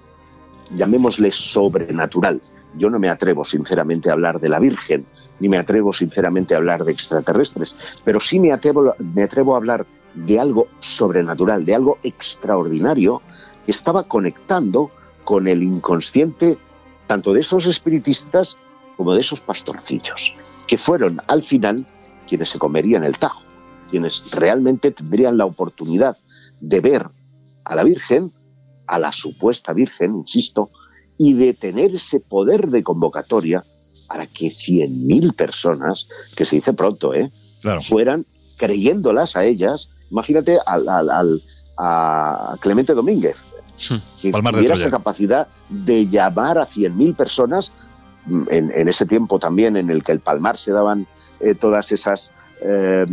Speaker 4: llamémosle sobrenatural. Yo no me atrevo sinceramente a hablar de la Virgen, ni me atrevo sinceramente a hablar de extraterrestres, pero sí me atrevo, me atrevo a hablar de algo sobrenatural, de algo extraordinario que estaba conectando con el inconsciente tanto de esos espiritistas como de esos pastorcillos, que fueron al final quienes se comerían el tajo, quienes realmente tendrían la oportunidad de ver a la Virgen, a la supuesta Virgen, insisto, y de tener ese poder de convocatoria para que 100.000 personas, que se dice pronto, ¿eh?
Speaker 1: Claro.
Speaker 4: fueran creyéndolas a ellas. Imagínate al, al- al- a Clemente Domínguez, que tuviera esa capacidad de llamar a 100.000 personas mm, en, en ese tiempo también en el que el Palmar se daban eh, todas esas eh,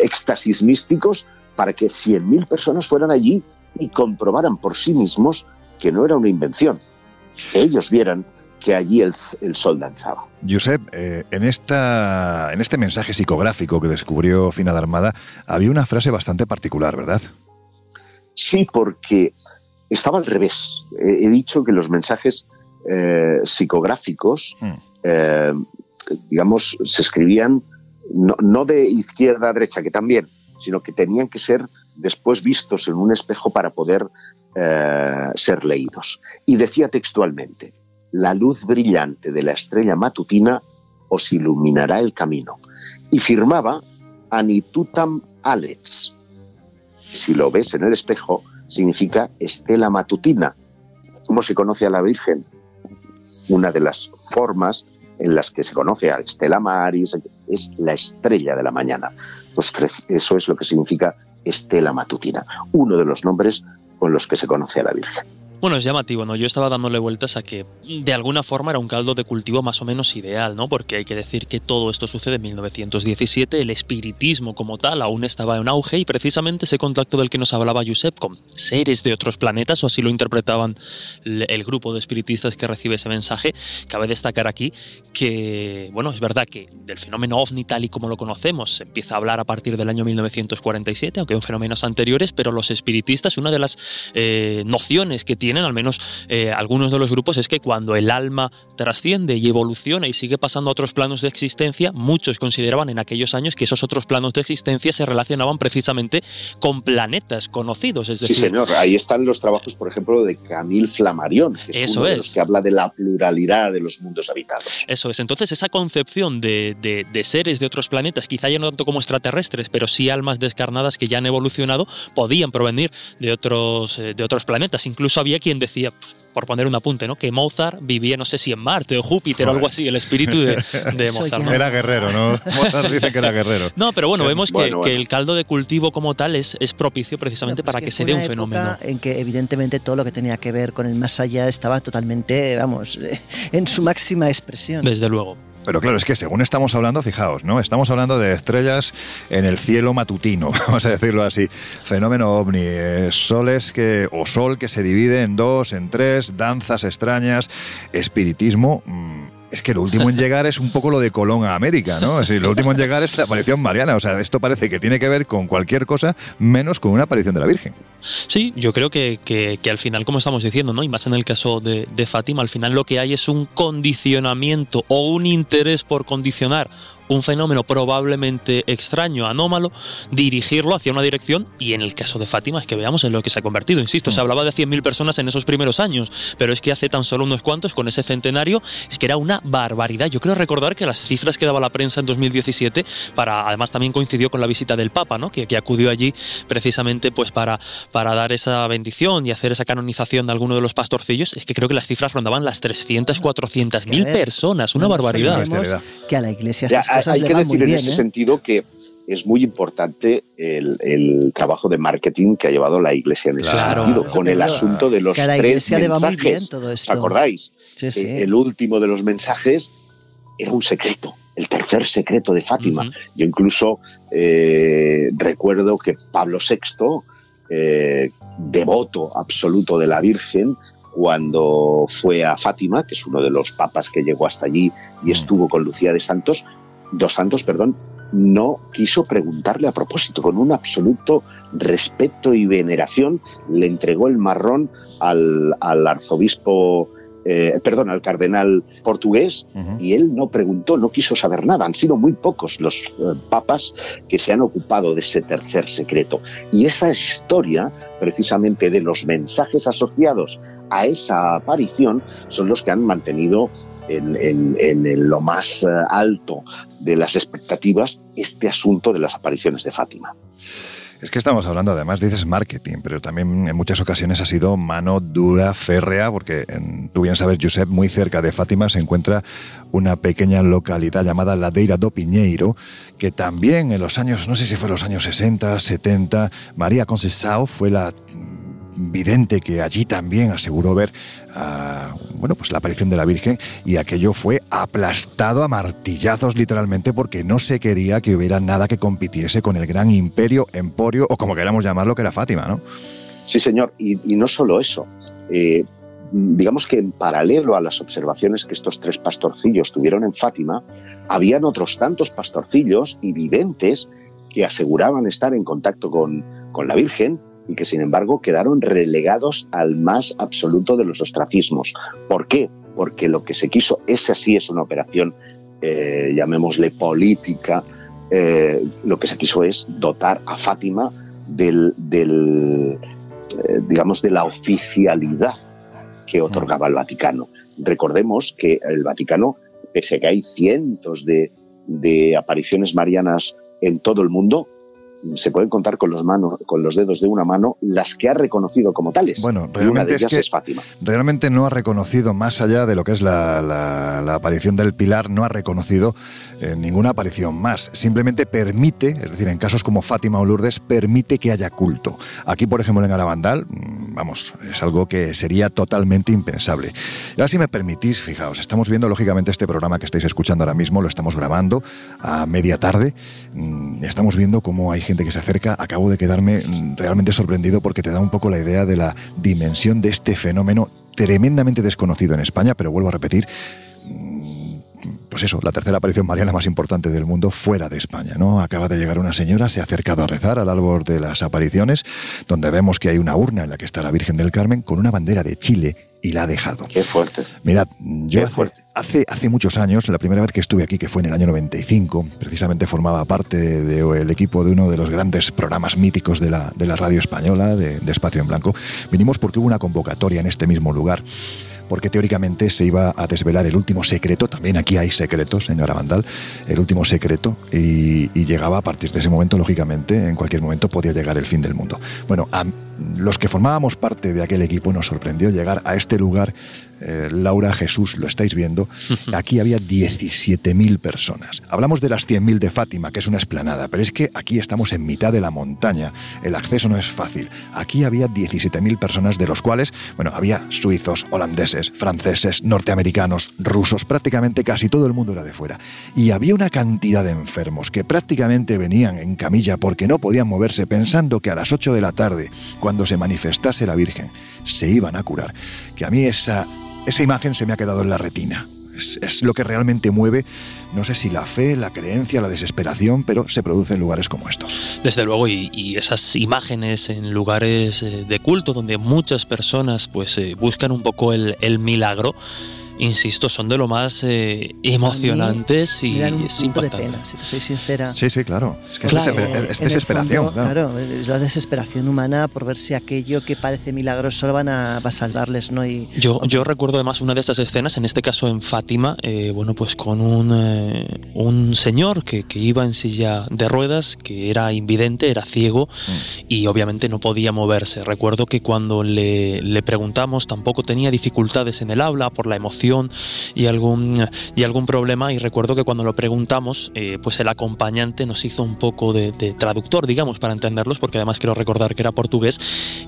Speaker 4: éxtasis místicos para que 100.000 personas fueran allí y comprobaran por sí mismos que no era una invención, que ellos vieran que allí el, el sol danzaba.
Speaker 1: Josep, eh, en, esta, en este mensaje psicográfico que descubrió Fina de Armada había una frase bastante particular, ¿verdad?
Speaker 4: Sí, porque estaba al revés. He, dicho que los mensajes eh, psicográficos,
Speaker 1: Mm.
Speaker 4: eh, digamos, se escribían no, no de izquierda a derecha, que también, sino que tenían que ser después vistos en un espejo para poder eh, ser leídos. Y decía textualmente, la luz brillante de la estrella matutina os iluminará el camino. Y firmaba Anitutam Alex. Si lo ves en el espejo, significa estela matutina. ¿Cómo se conoce a la Virgen? Una de las formas en las que se conoce a Estela Maris es la estrella de la mañana. Pues eso es lo que significa estela matutina, uno de los nombres con los que se conoce a la Virgen.
Speaker 3: Bueno, es llamativo, ¿no? Yo estaba dándole vueltas a que de alguna forma era un caldo de cultivo más o menos ideal, ¿no? Porque hay que decir que todo esto sucede en 1917, el espiritismo como tal aún estaba en auge y precisamente ese contacto del que nos hablaba Josep con seres de otros planetas, o así lo interpretaban el grupo de espiritistas que recibe ese mensaje, cabe destacar aquí que, bueno, es verdad que del fenómeno ovni tal y como lo conocemos se empieza a hablar a partir del año 1947, aunque en fenómenos anteriores, pero los espiritistas, una de las eh, nociones que tienen sostienen, al menos eh, algunos de los grupos, es que cuando el alma trasciende y evoluciona y sigue pasando a otros planos de existencia, muchos consideraban en aquellos años que esos otros planos de existencia se relacionaban precisamente con planetas conocidos. Es decir,
Speaker 4: sí, señor. Ahí están los trabajos, por ejemplo, de Camille Flammarion, que es
Speaker 3: Eso
Speaker 4: uno de
Speaker 3: es.
Speaker 4: los que habla de la pluralidad de los mundos habitados.
Speaker 3: Eso es. Entonces, esa concepción de, de- de seres de otros planetas, quizá ya no tanto como extraterrestres, pero sí almas descarnadas que ya han evolucionado, podían provenir de otros, eh, de otros planetas. Incluso había quien decía, pues, por poner un apunte, ¿no? que Mozart vivía, no sé si en Marte o Júpiter o algo así, el espíritu de, Mozart.
Speaker 1: Era guerrero, ¿no? Mozart dice que era guerrero.
Speaker 3: No, pero bueno, vemos que,
Speaker 4: Bueno,
Speaker 3: que el caldo de cultivo como tal es, es propicio precisamente
Speaker 2: No, pues
Speaker 3: para que, se
Speaker 2: fue
Speaker 3: dé un fenómeno.
Speaker 2: En que evidentemente todo lo que tenía que ver con el más allá estaba totalmente, vamos, en su máxima expresión.
Speaker 3: Desde luego.
Speaker 1: Pero claro, es que según estamos hablando, fijaos, ¿no? Estamos hablando de estrellas en el cielo matutino, vamos a decirlo así. Fenómeno ovni, eh, soles que, o sol que se divide en dos, en tres, danzas extrañas, espiritismo. mm, Es que lo último en llegar es un poco lo de Colón a América, ¿no? Decir, lo último en llegar es la aparición mariana. O sea, esto parece que tiene que ver con cualquier cosa menos con una aparición de la Virgen.
Speaker 3: Sí, yo creo que, que- que al final, como estamos diciendo, ¿no? y más en el caso de, de Fátima, al final lo que hay es un condicionamiento o un interés por condicionar un fenómeno probablemente extraño, anómalo, dirigirlo hacia una dirección y en el caso de Fátima es que veamos en lo que se ha convertido. Insisto, se hablaba de 100.000 personas en esos primeros años, pero es que hace tan solo unos cuantos, con ese centenario, es que era una barbaridad. Yo creo recordar que las cifras que daba la prensa en 2017, para, además también coincidió con la visita del Papa, ¿no? que, que acudió allí precisamente pues para, para dar esa bendición y hacer esa canonización de alguno de los pastorcillos, es que creo que las cifras rondaban las 300, 400 mil
Speaker 2: Es que, a ver,
Speaker 3: personas, una
Speaker 2: no
Speaker 3: barbaridad.
Speaker 2: que a la iglesia
Speaker 4: Ya,
Speaker 2: cosas
Speaker 4: hay
Speaker 2: le
Speaker 4: que
Speaker 2: van
Speaker 4: decir
Speaker 2: muy
Speaker 4: en ese
Speaker 2: ¿eh?
Speaker 4: sentido que es muy importante el, el trabajo de marketing que ha llevado la Iglesia en ese
Speaker 3: Claro.
Speaker 4: sentido, con el asunto de los tres
Speaker 2: iglesia le va muy
Speaker 4: mensajes.
Speaker 2: bien todo
Speaker 4: ¿Os acordáis?
Speaker 2: Sí, sí.
Speaker 4: El último de los mensajes era un secreto, el tercer secreto de Fátima. Yo incluso eh, recuerdo que Pablo VI, eh, devoto absoluto de la Virgen, cuando fue a Fátima, que es uno de los papas que llegó hasta allí y
Speaker 1: Mm.
Speaker 4: estuvo con Lucía de Santos, dos Santos, perdón, no quiso preguntarle a propósito, con un absoluto respeto y veneración, le entregó el marrón al, al arzobispo, eh, perdón, al cardenal portugués, y él no preguntó, no quiso saber nada. Han sido muy pocos los eh, papas que se han ocupado de ese tercer secreto. Y esa historia, precisamente de los mensajes asociados a esa aparición, son los que han mantenido en, lo más eh, alto de las expectativas este asunto de las apariciones de Fátima.
Speaker 1: Es que estamos hablando, además dices marketing, pero también en muchas ocasiones ha sido mano dura, férrea, porque en- tú bien sabes, Josep, muy cerca de Fátima se encuentra una pequeña localidad llamada Ladeira do Piñeiro, que también en los años, no sé si fue los años 60, 70, María Conceição fue la vidente que allí también aseguró ver ah, bueno, pues la aparición de la Virgen y aquello fue aplastado a martillazos literalmente porque no se quería que hubiera nada que compitiese con el gran imperio, emporio o como queramos llamarlo que era Fátima, ¿no?
Speaker 4: Sí, señor, y, no solo eso. eh, digamos que en paralelo a las observaciones que estos tres pastorcillos tuvieron en Fátima, habían otros tantos pastorcillos y videntes que aseguraban estar en contacto con, con la Virgen y que sin embargo quedaron relegados al más absoluto de los ostracismos. ¿Por qué? Porque lo que se quiso, esa sí es una operación, eh, llamémosle política, eh, lo que se quiso es dotar a Fátima del, del, eh, digamos, de la oficialidad que otorgaba el Vaticano. Recordemos que el Vaticano, pese a que hay cientos de, de apariciones marianas en todo el mundo, se pueden contar con los, manos, con los dedos de una mano las que ha reconocido como tales.
Speaker 1: Bueno, realmente es que-
Speaker 4: es Fátima.
Speaker 1: Realmente no ha reconocido, más allá de lo que es la, la- la aparición del pilar, no ha reconocido eh, ninguna aparición más. Simplemente permite, es decir, en casos como Fátima o Lourdes, permite que haya culto. Aquí, por ejemplo, en Arabandal, mm, vamos, es algo que sería totalmente impensable. Y ahora, si me permitís, fijaos, estamos viendo, lógicamente, este programa que estáis escuchando ahora mismo, lo estamos grabando a media tarde. Estamos viendo cómo hay gente que se acerca. Acabo de quedarme mm, realmente sorprendido porque te da un poco la idea de la dimensión de este fenómeno tremendamente desconocido en España, pero vuelvo a repetir, mm, pues eso, la tercera aparición mariana más importante del mundo fuera de España, ¿no? Acaba de llegar una señora, se ha acercado a rezar al árbol de las apariciones, donde vemos que hay una urna en la que está la Virgen del Carmen con una bandera de Chile y la ha dejado.
Speaker 4: Qué fuerte.
Speaker 1: Mirad, yo
Speaker 4: Qué
Speaker 1: hace,
Speaker 4: fuerte.
Speaker 1: hace, hace muchos años, la primera vez que estuve aquí, que fue en el año 95, precisamente formaba parte del equipo de uno de los grandes programas míticos de la, de la radio española, de, de Espacio en Blanco, vinimos porque hubo una convocatoria en este mismo lugar porque teóricamente se iba a desvelar el último secreto, también aquí hay secretos, señora Vandal, el último secreto, y, llegaba a partir de ese momento, lógicamente, en cualquier momento podía llegar el fin del mundo. Bueno, a los que formábamos parte de aquel equipo nos sorprendió llegar a este lugar, eh, Laura, Jesús, lo estáis viendo, aquí había 17.000 personas. Hablamos de las 100.000 de Fátima, que es una esplanada, pero es que aquí estamos en mitad de la montaña, el acceso no es fácil. Aquí había 17.000 personas, de los cuales, bueno, había suizos, holandeses, franceses, norteamericanos, rusos, prácticamente casi todo el mundo era de fuera. Y había una cantidad de enfermos que prácticamente venían en camilla porque no podían moverse pensando que a las 8 de la tarde, cuando se manifestase la Virgen, se iban a curar. Que a mí esa, esa imagen se me ha quedado en la retina. Es, lo que realmente mueve, no sé si la fe, la creencia, la desesperación, pero se produce en lugares como estos.
Speaker 3: Desde luego, y, esas imágenes en lugares eh, de culto donde muchas personas pues eh, buscan un poco el milagro, insisto, son de lo más eh, emocionantes y
Speaker 2: Me dan un
Speaker 3: es
Speaker 2: punto de pena, si te soy sincera.
Speaker 1: Sí, sí, claro. Es que
Speaker 2: Claro,
Speaker 1: es, desesper- es
Speaker 2: en el
Speaker 1: desesperación.
Speaker 2: fondo,
Speaker 1: claro.
Speaker 2: claro, es la desesperación humana por ver si aquello que parece milagroso van a, va a salvarles, ¿no? Y
Speaker 3: Yo, yo recuerdo además una de estas escenas, en este caso en Fátima, eh, bueno, pues con un, eh, un señor que, que iba en silla de ruedas, que era invidente, era ciego y obviamente no podía moverse. Recuerdo que cuando le, le preguntamos tampoco tenía dificultades en el habla por la emoción y algún, y algún problema y recuerdo que cuando lo preguntamos, eh, pues el acompañante nos hizo un poco de, de traductor, digamos, para entenderlos, porque además quiero recordar que era portugués,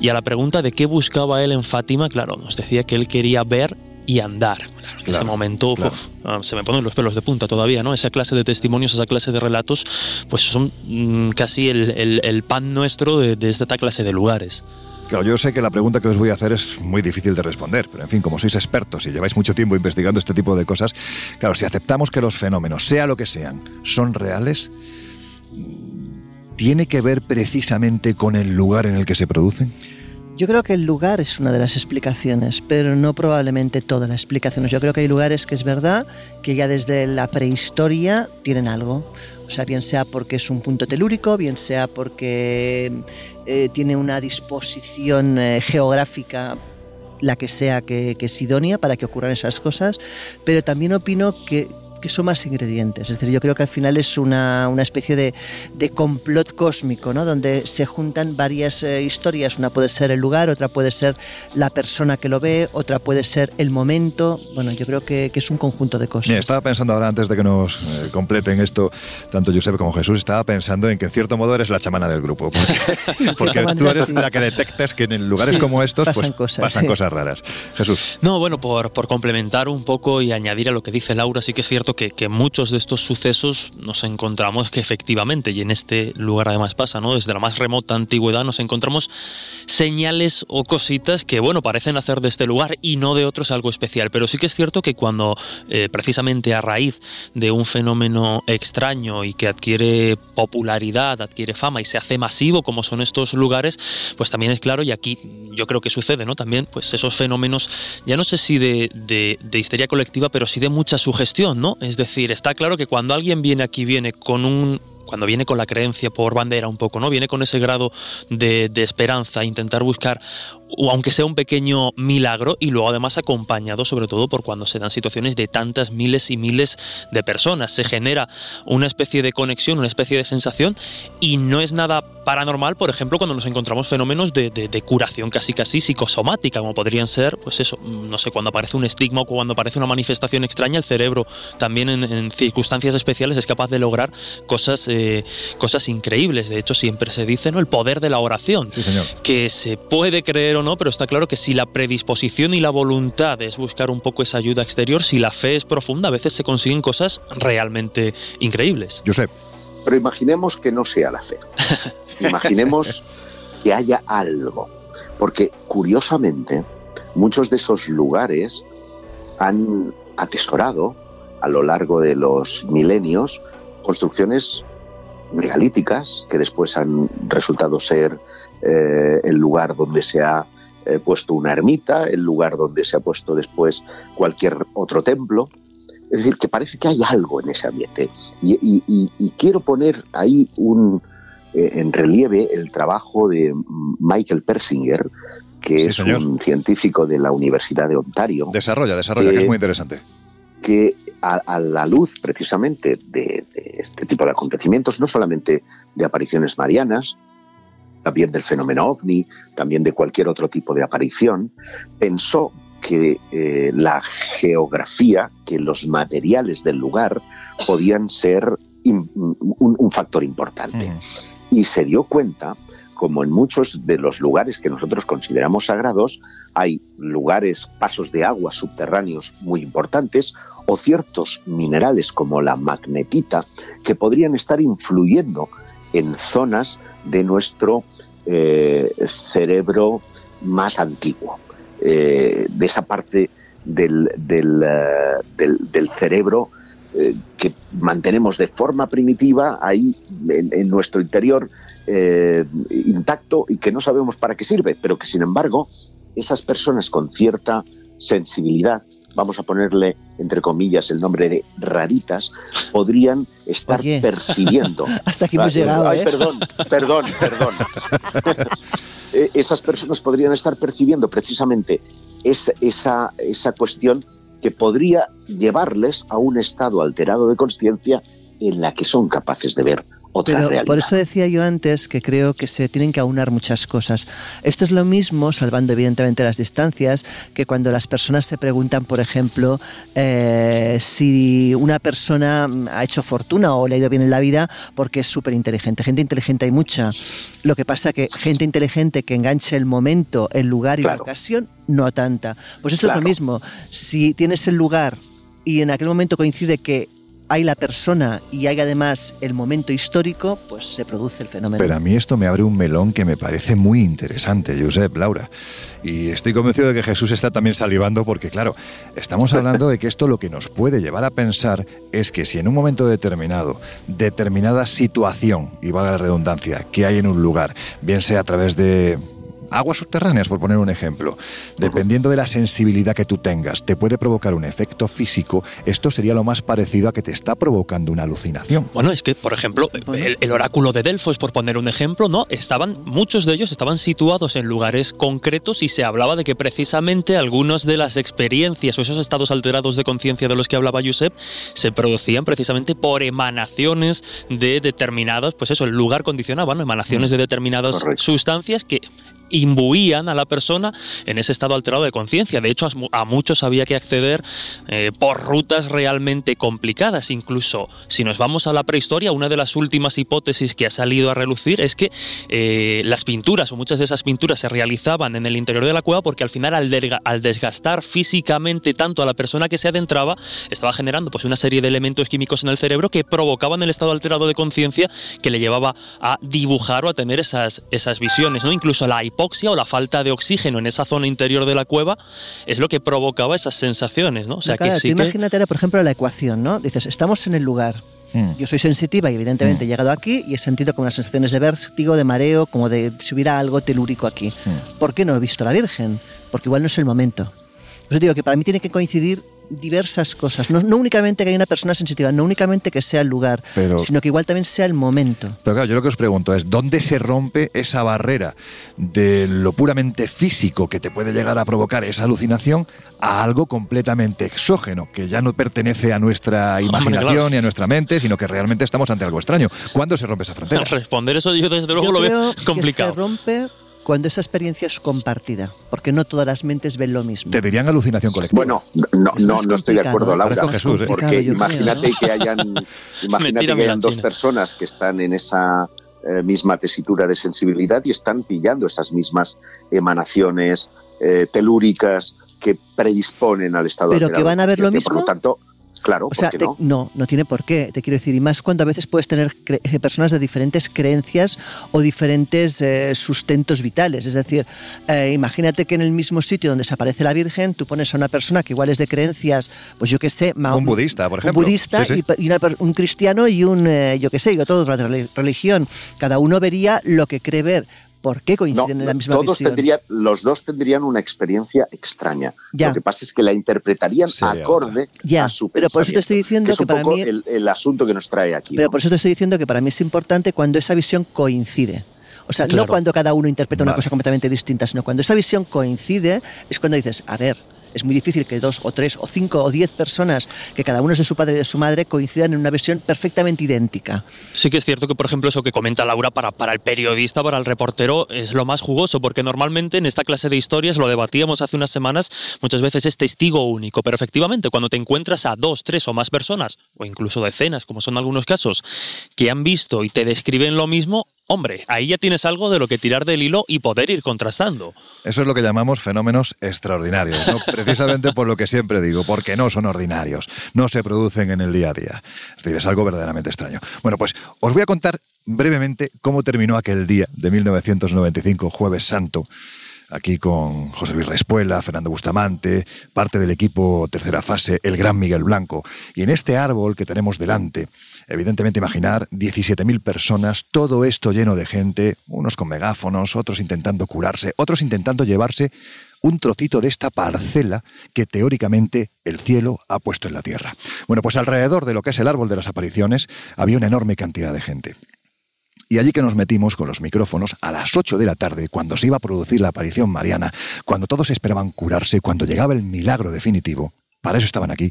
Speaker 3: y a la pregunta de qué buscaba él en Fátima, claro, nos decía que él quería ver y andar. Claro, en ese
Speaker 1: Claro,
Speaker 3: momento
Speaker 1: claro.
Speaker 3: uf, ah, se me ponen los pelos de punta todavía, ¿no? Esa clase de testimonios, esa clase de relatos, pues son mm, casi el, el- el pan nuestro de, de esta clase de lugares.
Speaker 1: Claro, yo sé que la pregunta que os voy a hacer es muy difícil de responder, pero en fin, como sois expertos y lleváis mucho tiempo investigando este tipo de cosas, claro, si aceptamos que los fenómenos, sea lo que sean, son reales, ¿tiene que ver precisamente con el lugar en el que se producen?
Speaker 2: Yo creo que el lugar es una de las explicaciones, pero no probablemente todas las explicaciones. Yo creo que hay lugares que es verdad que ya desde la prehistoria tienen algo. Sea, bien sea porque es un punto telúrico, bien sea porque eh, tiene una disposición eh, geográfica, la que sea que es idónea para que ocurran esas cosas, pero también opino que que son más ingredientes. Es decir, yo creo que al final es una, una especie de, de complot cósmico, ¿no? donde se juntan varias eh, historias. Una puede ser el lugar, otra puede ser la persona que lo ve, otra puede ser el momento. Bueno, yo creo que, que es un conjunto de cosas.
Speaker 1: Mira, estaba pensando ahora, antes de que nos eh, completen esto, tanto Josep como Jesús, estaba pensando en que en cierto modo eres la chamana del grupo, porque, tú eres
Speaker 2: sí.
Speaker 1: la que detectas que en lugares
Speaker 2: Sí,
Speaker 1: como estos
Speaker 2: pasan
Speaker 1: pues,
Speaker 2: cosas,
Speaker 1: pasan
Speaker 2: sí.
Speaker 1: cosas raras. Jesús.
Speaker 3: No, bueno, por, por complementar un poco y añadir a lo que dice Laura, sí que es cierto que, muchos de estos sucesos nos encontramos que efectivamente, y en este lugar además pasa, ¿no? Desde la más remota antigüedad nos encontramos señales o cositas que, bueno, parecen hacer de este lugar y no de otros algo especial. Pero sí que es cierto que cuando, eh, precisamente a raíz de un fenómeno extraño y que adquiere popularidad, adquiere fama y se hace masivo, como son estos lugares, pues también es claro, y aquí yo creo que sucede, ¿no? También, pues esos fenómenos, ya no sé si de- de histeria colectiva, pero sí de mucha sugestión, ¿no? Es decir, está claro que cuando alguien viene aquí, viene con un cuando viene con la creencia por bandera un poco, ¿no? Viene con ese grado de, de esperanza, intentar buscar, aunque sea un pequeño milagro, y luego además acompañado sobre todo por cuando se dan situaciones de tantas miles y miles de personas. Se genera una especie de conexión, una especie de sensación, y no es nada paranormal, por ejemplo, cuando nos encontramos fenómenos de, de- de curación casi casi psicosomática, como podrían ser, pues eso, no sé, cuando aparece un estigma o cuando aparece una manifestación extraña, el cerebro también en, en circunstancias especiales es capaz de lograr cosas, eh, cosas increíbles. De hecho, siempre se dice, ¿no? El poder de la oración
Speaker 1: Sí, señor.
Speaker 3: que se puede creer o no, pero está claro que si la predisposición y la voluntad es buscar un poco esa ayuda exterior, si la fe es profunda, a veces se consiguen cosas realmente increíbles.
Speaker 1: Josep.
Speaker 4: Pero imaginemos que no sea la fe. Imaginemos que haya algo. Porque curiosamente, muchos de esos lugares han atesorado a lo largo de los milenios construcciones megalíticas que después han resultado ser eh, el lugar donde se ha eh, puesto una ermita, el lugar donde se ha puesto después cualquier otro templo. Es decir, que parece que hay algo en ese ambiente. Y, y- y- y quiero poner ahí un, en relieve el trabajo de Michael Persinger, que
Speaker 1: Sí,
Speaker 4: es
Speaker 1: señor.
Speaker 4: un científico de la Universidad de Ontario,
Speaker 1: Desarrolla, desarrolla, que
Speaker 4: Eh,
Speaker 1: es muy interesante.
Speaker 4: que a, a la luz precisamente de, de este tipo de acontecimientos, no solamente de apariciones marianas, también del fenómeno ovni, también de cualquier otro tipo de aparición, pensó que eh, la geografía, que los materiales del lugar podían ser un factor importante. Y se dio cuenta, como en muchos de los lugares que nosotros consideramos sagrados, hay lugares, pasos de agua subterráneos muy importantes o ciertos minerales como la magnetita que podrían estar influyendo en zonas de nuestro eh, cerebro más antiguo, eh, de esa parte del, del, eh, del- del cerebro eh, que mantenemos de forma primitiva ahí en, en nuestro interior eh, intacto y que no sabemos para qué sirve, pero que sin embargo esas personas con cierta sensibilidad, vamos a ponerle entre comillas el nombre de raritas, podrían estar
Speaker 2: Oye.
Speaker 4: percibiendo.
Speaker 2: Hasta aquí hemos llegado,
Speaker 4: ay,
Speaker 2: ¿eh?
Speaker 4: perdón, perdón, perdón. Eh, Esas personas podrían estar percibiendo precisamente es- esa, esa cuestión que podría llevarles a un estado alterado de conciencia en la que son capaces de ver otra
Speaker 2: Pero
Speaker 4: realidad.
Speaker 2: por eso decía yo antes que creo que se tienen que aunar muchas cosas. Esto es lo mismo, salvando evidentemente las distancias, que cuando las personas se preguntan, por ejemplo, eh, si una persona ha hecho fortuna o le ha ido bien en la vida porque es súper inteligente. Gente inteligente hay mucha. Lo que pasa que gente inteligente que enganche el momento, el lugar y la ocasión, no tanta. Pues esto es lo mismo. Si tienes el lugar y en aquel momento coincide que hay la persona y hay además el momento histórico, pues se produce el fenómeno.
Speaker 1: Pero a mí esto me abre un melón que me parece muy interesante, Josep, Laura. Y estoy convencido de que Jesús está también salivando porque, claro, estamos hablando de que esto lo que nos puede llevar a pensar es que si en un momento determinado, determinada situación, y valga la redundancia, que hay en un lugar, bien sea a través de aguas subterráneas, por poner un ejemplo, dependiendo de la sensibilidad que tú tengas, te puede provocar un efecto físico, esto sería lo más parecido a que te está provocando una alucinación.
Speaker 3: Bueno, es que, por ejemplo, el, el oráculo de Delfos, por poner un ejemplo, ¿no? Estaban, muchos de ellos estaban situados en lugares concretos y se hablaba de que precisamente algunas de las experiencias o esos estados alterados de conciencia de los que hablaba Josep se producían precisamente por emanaciones de determinadas, pues eso, el lugar condicionaba, ¿no? Emanaciones de determinadas
Speaker 4: Correcto.
Speaker 3: sustancias que imbuían a la persona en ese estado alterado de conciencia. De hecho, a mu- a muchos había que acceder eh, por rutas realmente complicadas. Incluso si nos vamos a la prehistoria, una de las últimas hipótesis que ha salido a relucir es que eh, las pinturas o muchas de esas pinturas se realizaban en el interior de la cueva porque al final al, al desgastar físicamente tanto a la persona que se adentraba, estaba generando pues una serie de elementos químicos en el cerebro que provocaban el estado alterado de conciencia que le llevaba a dibujar o a tener esas, esas visiones. ¿no? Incluso la hipoxia o la falta de oxígeno en esa zona interior de la cueva es lo que provocaba esas sensaciones. ¿no? O sea
Speaker 2: Claro,
Speaker 3: que
Speaker 2: tú
Speaker 3: sí que...
Speaker 2: imagínate ahora, por ejemplo, la ecuación, ¿no? Dices, estamos en el lugar.
Speaker 1: Mm.
Speaker 2: Yo soy sensitiva y evidentemente he llegado aquí y he sentido como unas sensaciones de vértigo, de mareo, como de si hubiera algo telúrico aquí.
Speaker 1: Mm.
Speaker 2: ¿Por qué no he visto a la Virgen? Porque igual no es el momento. Por eso digo que para mí tiene que coincidir diversas cosas. No, no únicamente que haya una persona sensitiva, no únicamente que sea el lugar,
Speaker 1: Pero-
Speaker 2: sino que igual también sea el momento.
Speaker 1: Pero claro, yo lo que os pregunto es, ¿dónde se rompe esa barrera de lo puramente físico que te puede llegar a provocar esa alucinación a algo completamente exógeno, que ya no pertenece a nuestra imaginación
Speaker 3: claro.
Speaker 1: ni a nuestra mente, sino que realmente estamos ante algo extraño? ¿Cuándo se rompe esa frontera?
Speaker 3: Responder eso yo desde luego
Speaker 2: Yo
Speaker 3: lo veo
Speaker 2: que
Speaker 3: complicado.
Speaker 2: se rompe cuando esa experiencia es compartida, porque no todas las mentes ven lo mismo.
Speaker 1: Te dirían alucinación colectiva.
Speaker 4: Bueno, no, no, no estoy de acuerdo,
Speaker 2: ¿eh?
Speaker 4: Laura.
Speaker 1: Jesús, ¿eh?
Speaker 4: Porque imagínate
Speaker 2: creo,
Speaker 4: que hayan, imagínate que hayan dos personas que están en esa eh, misma tesitura de sensibilidad y están pillando esas mismas emanaciones eh, telúricas que predisponen al estado
Speaker 2: Pero
Speaker 4: alterado
Speaker 2: que van a ver
Speaker 4: de
Speaker 2: lo
Speaker 4: conciencia. Por
Speaker 2: mismo.
Speaker 4: lo tanto, Claro,
Speaker 2: O
Speaker 4: ¿por
Speaker 2: sea, te-
Speaker 4: no?
Speaker 2: no, tiene por qué, te quiero decir, y más cuando a veces puedes tener cre- eh, personas de diferentes creencias o diferentes eh, sustentos vitales. Es decir, eh, imagínate que en el mismo sitio donde se aparece la Virgen, tú pones a una persona que igual es de creencias, pues yo qué sé, ma-
Speaker 1: Un budista, por
Speaker 2: un
Speaker 1: ejemplo.
Speaker 2: budista
Speaker 1: Sí, sí.
Speaker 2: y una un cristiano y un, eh, yo qué sé, y otro de reli- religión. Cada uno vería lo que cree ver. ¿Por qué
Speaker 4: No,
Speaker 2: coinciden en la misma
Speaker 4: todos
Speaker 2: visión?
Speaker 4: tendrían, los dos tendrían una experiencia extraña.
Speaker 2: Ya.
Speaker 4: Lo que pasa es que la interpretarían acorde
Speaker 2: Ya,
Speaker 4: a su
Speaker 2: pero por eso te estoy diciendo
Speaker 4: que es
Speaker 2: que
Speaker 4: un
Speaker 2: para
Speaker 4: poco
Speaker 2: mí-
Speaker 4: el, el asunto que nos trae aquí.
Speaker 2: Pero
Speaker 4: ¿no?
Speaker 2: por eso te estoy diciendo que para mí es importante cuando esa visión coincide. O sea, no cuando cada uno interpreta una cosa completamente distinta, sino cuando esa visión coincide, es cuando dices, a ver, es muy difícil que dos o tres o cinco o diez personas, que cada uno es de su padre y de su madre, coincidan en una visión perfectamente idéntica.
Speaker 3: Sí que es cierto que, por ejemplo, eso que comenta Laura para, para el periodista, para el reportero, es lo más jugoso, porque normalmente en esta clase de historias, lo debatíamos hace unas semanas, muchas veces es testigo único, pero efectivamente cuando te encuentras a dos, tres o más personas, o incluso decenas, como son algunos casos, que han visto y te describen lo mismo, hombre, ahí ya tienes algo de lo que tirar del hilo y poder ir contrastando.
Speaker 1: Eso es lo que llamamos fenómenos extraordinarios, ¿no? precisamente por lo que siempre digo, porque no son ordinarios, no se producen en el día a día. Es decir, es algo verdaderamente extraño. Bueno, pues os voy a contar brevemente cómo terminó aquel día de 1995, jueves santo, aquí con José Luis Respuela, Fernando Bustamante, parte del equipo tercera fase, el gran Miguel Blanco. Y en este árbol que tenemos delante, evidentemente imaginar 17.000 personas, todo esto lleno de gente, unos con megáfonos, otros intentando curarse, otros intentando llevarse un trocito de esta parcela que teóricamente el cielo ha puesto en la tierra. Bueno, pues alrededor de lo que es el árbol de las apariciones había una enorme cantidad de gente. Y allí que nos metimos con los micrófonos a las 8 de la tarde, cuando se iba a producir la aparición mariana, cuando todos esperaban curarse, cuando llegaba el milagro definitivo, para eso estaban aquí.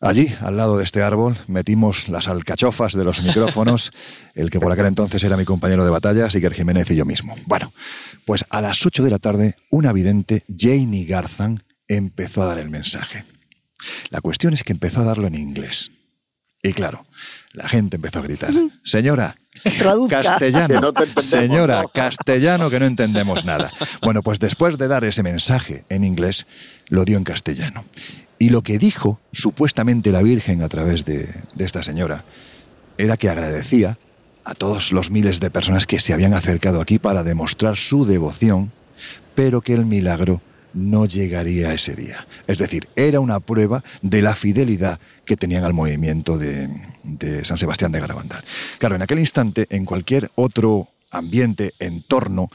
Speaker 1: Allí, al lado de este árbol, metimos las alcachofas de los micrófonos, el que por aquel entonces era mi compañero de batalla, Siker Jiménez y yo mismo. Bueno, pues a las 8 de la tarde, una vidente, Janie Garzan, empezó a dar el mensaje. La cuestión es que empezó a darlo en inglés. Y claro, la gente empezó a gritar, señora,
Speaker 2: Traduzca.
Speaker 1: castellano,
Speaker 4: Que no te entendemos,
Speaker 1: señora,
Speaker 4: ¿no?
Speaker 1: castellano, que no entendemos nada. Bueno, pues después de dar ese mensaje en inglés, lo dio en castellano. Y lo que dijo supuestamente la Virgen a través de, de esta señora era que agradecía a todos los miles de personas que se habían acercado aquí para demostrar su devoción, pero que el milagro no llegaría ese día. Es decir, era una prueba de la fidelidad que tenían al movimiento de, de San Sebastián de Garabandal. Claro, en aquel instante, en cualquier otro ambiente, entorno,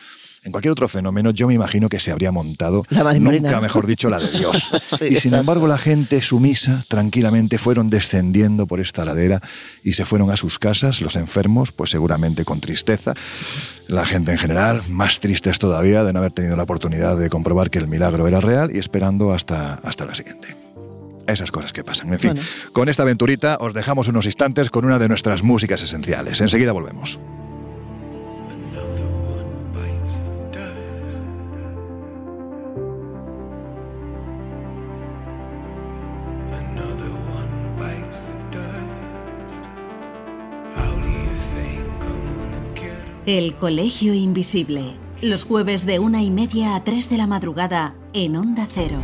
Speaker 1: en cualquier otro fenómeno, yo me imagino que se habría montado,
Speaker 2: La
Speaker 1: nunca mejor dicho, la de Dios.
Speaker 2: Sí,
Speaker 1: y sin
Speaker 2: exacto.
Speaker 1: embargo, la gente sumisa, tranquilamente, fueron descendiendo por esta ladera y se fueron a sus casas, los enfermos, pues seguramente con tristeza. La gente en general, más tristes todavía de no haber tenido la oportunidad de comprobar que el milagro era real y esperando hasta, hasta la siguiente. Esas cosas que pasan. En fin,
Speaker 2: Bueno.
Speaker 1: con esta aventurita os dejamos unos instantes con una de nuestras músicas esenciales. Enseguida volvemos.
Speaker 7: El Colegio Invisible. Los jueves de una y media a 3 de la madrugada en Onda Cero.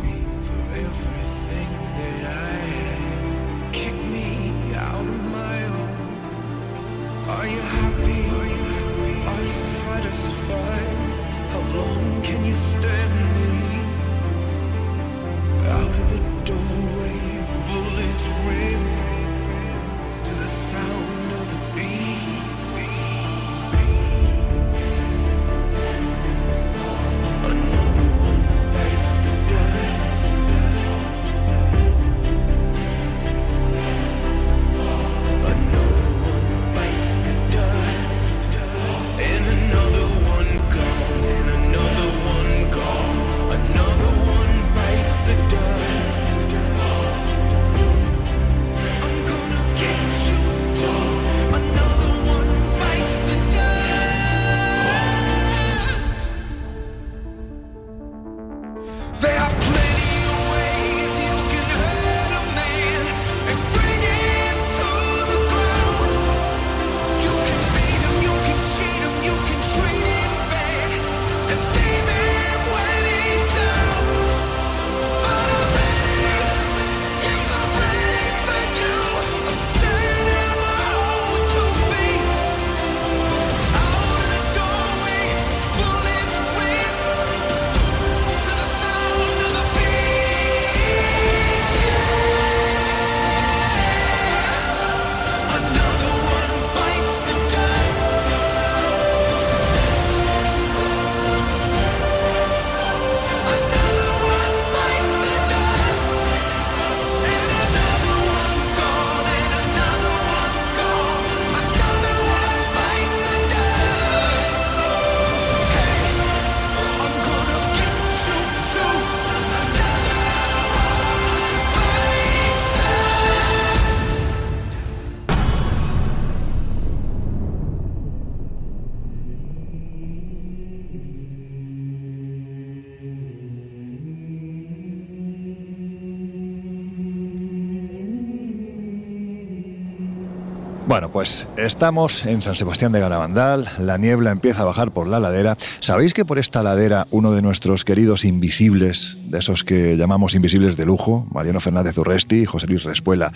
Speaker 1: Pues estamos en San Sebastián de Garabandal, la niebla empieza a bajar por la ladera. ¿Sabéis que por esta ladera uno de nuestros queridos invisibles, de esos que llamamos invisibles de lujo, Mariano Fernández Urresti y José Luis Respuela,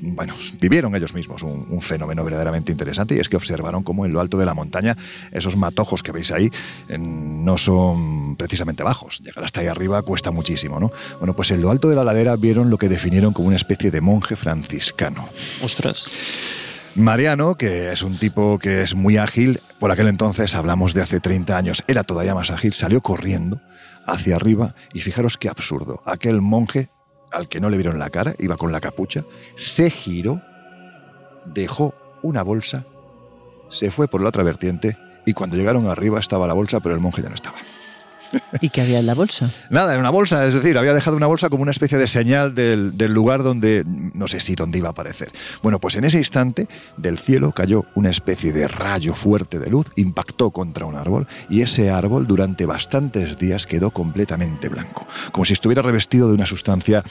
Speaker 1: bueno, vivieron ellos mismos un, fenómeno verdaderamente interesante y es que observaron cómo en lo alto de la montaña esos matojos que veis ahí en, no son precisamente bajos. Llegar hasta ahí arriba cuesta muchísimo, ¿no? Bueno, pues en lo alto de la ladera vieron lo que definieron como una especie de monje franciscano.
Speaker 3: Ostras.
Speaker 1: Mariano, que es un tipo que es muy ágil, por aquel entonces hablamos de hace 30 años, era todavía más ágil, salió corriendo hacia arriba y fijaros qué absurdo. Aquel monje al que no le vieron la cara, iba con la capucha, se giró, dejó una bolsa, se fue por la otra vertiente y cuando llegaron arriba estaba la bolsa, pero el monje ya no estaba.
Speaker 2: ¿Y qué había en la bolsa?
Speaker 1: Nada, en una bolsa, es decir, había dejado una bolsa como una especie de señal del, del, lugar donde, no sé si dónde iba a aparecer. Bueno, pues en ese instante del cielo cayó una especie de rayo fuerte de luz, impactó contra un árbol y ese árbol durante bastantes días quedó completamente blanco, como si estuviera revestido de una sustancia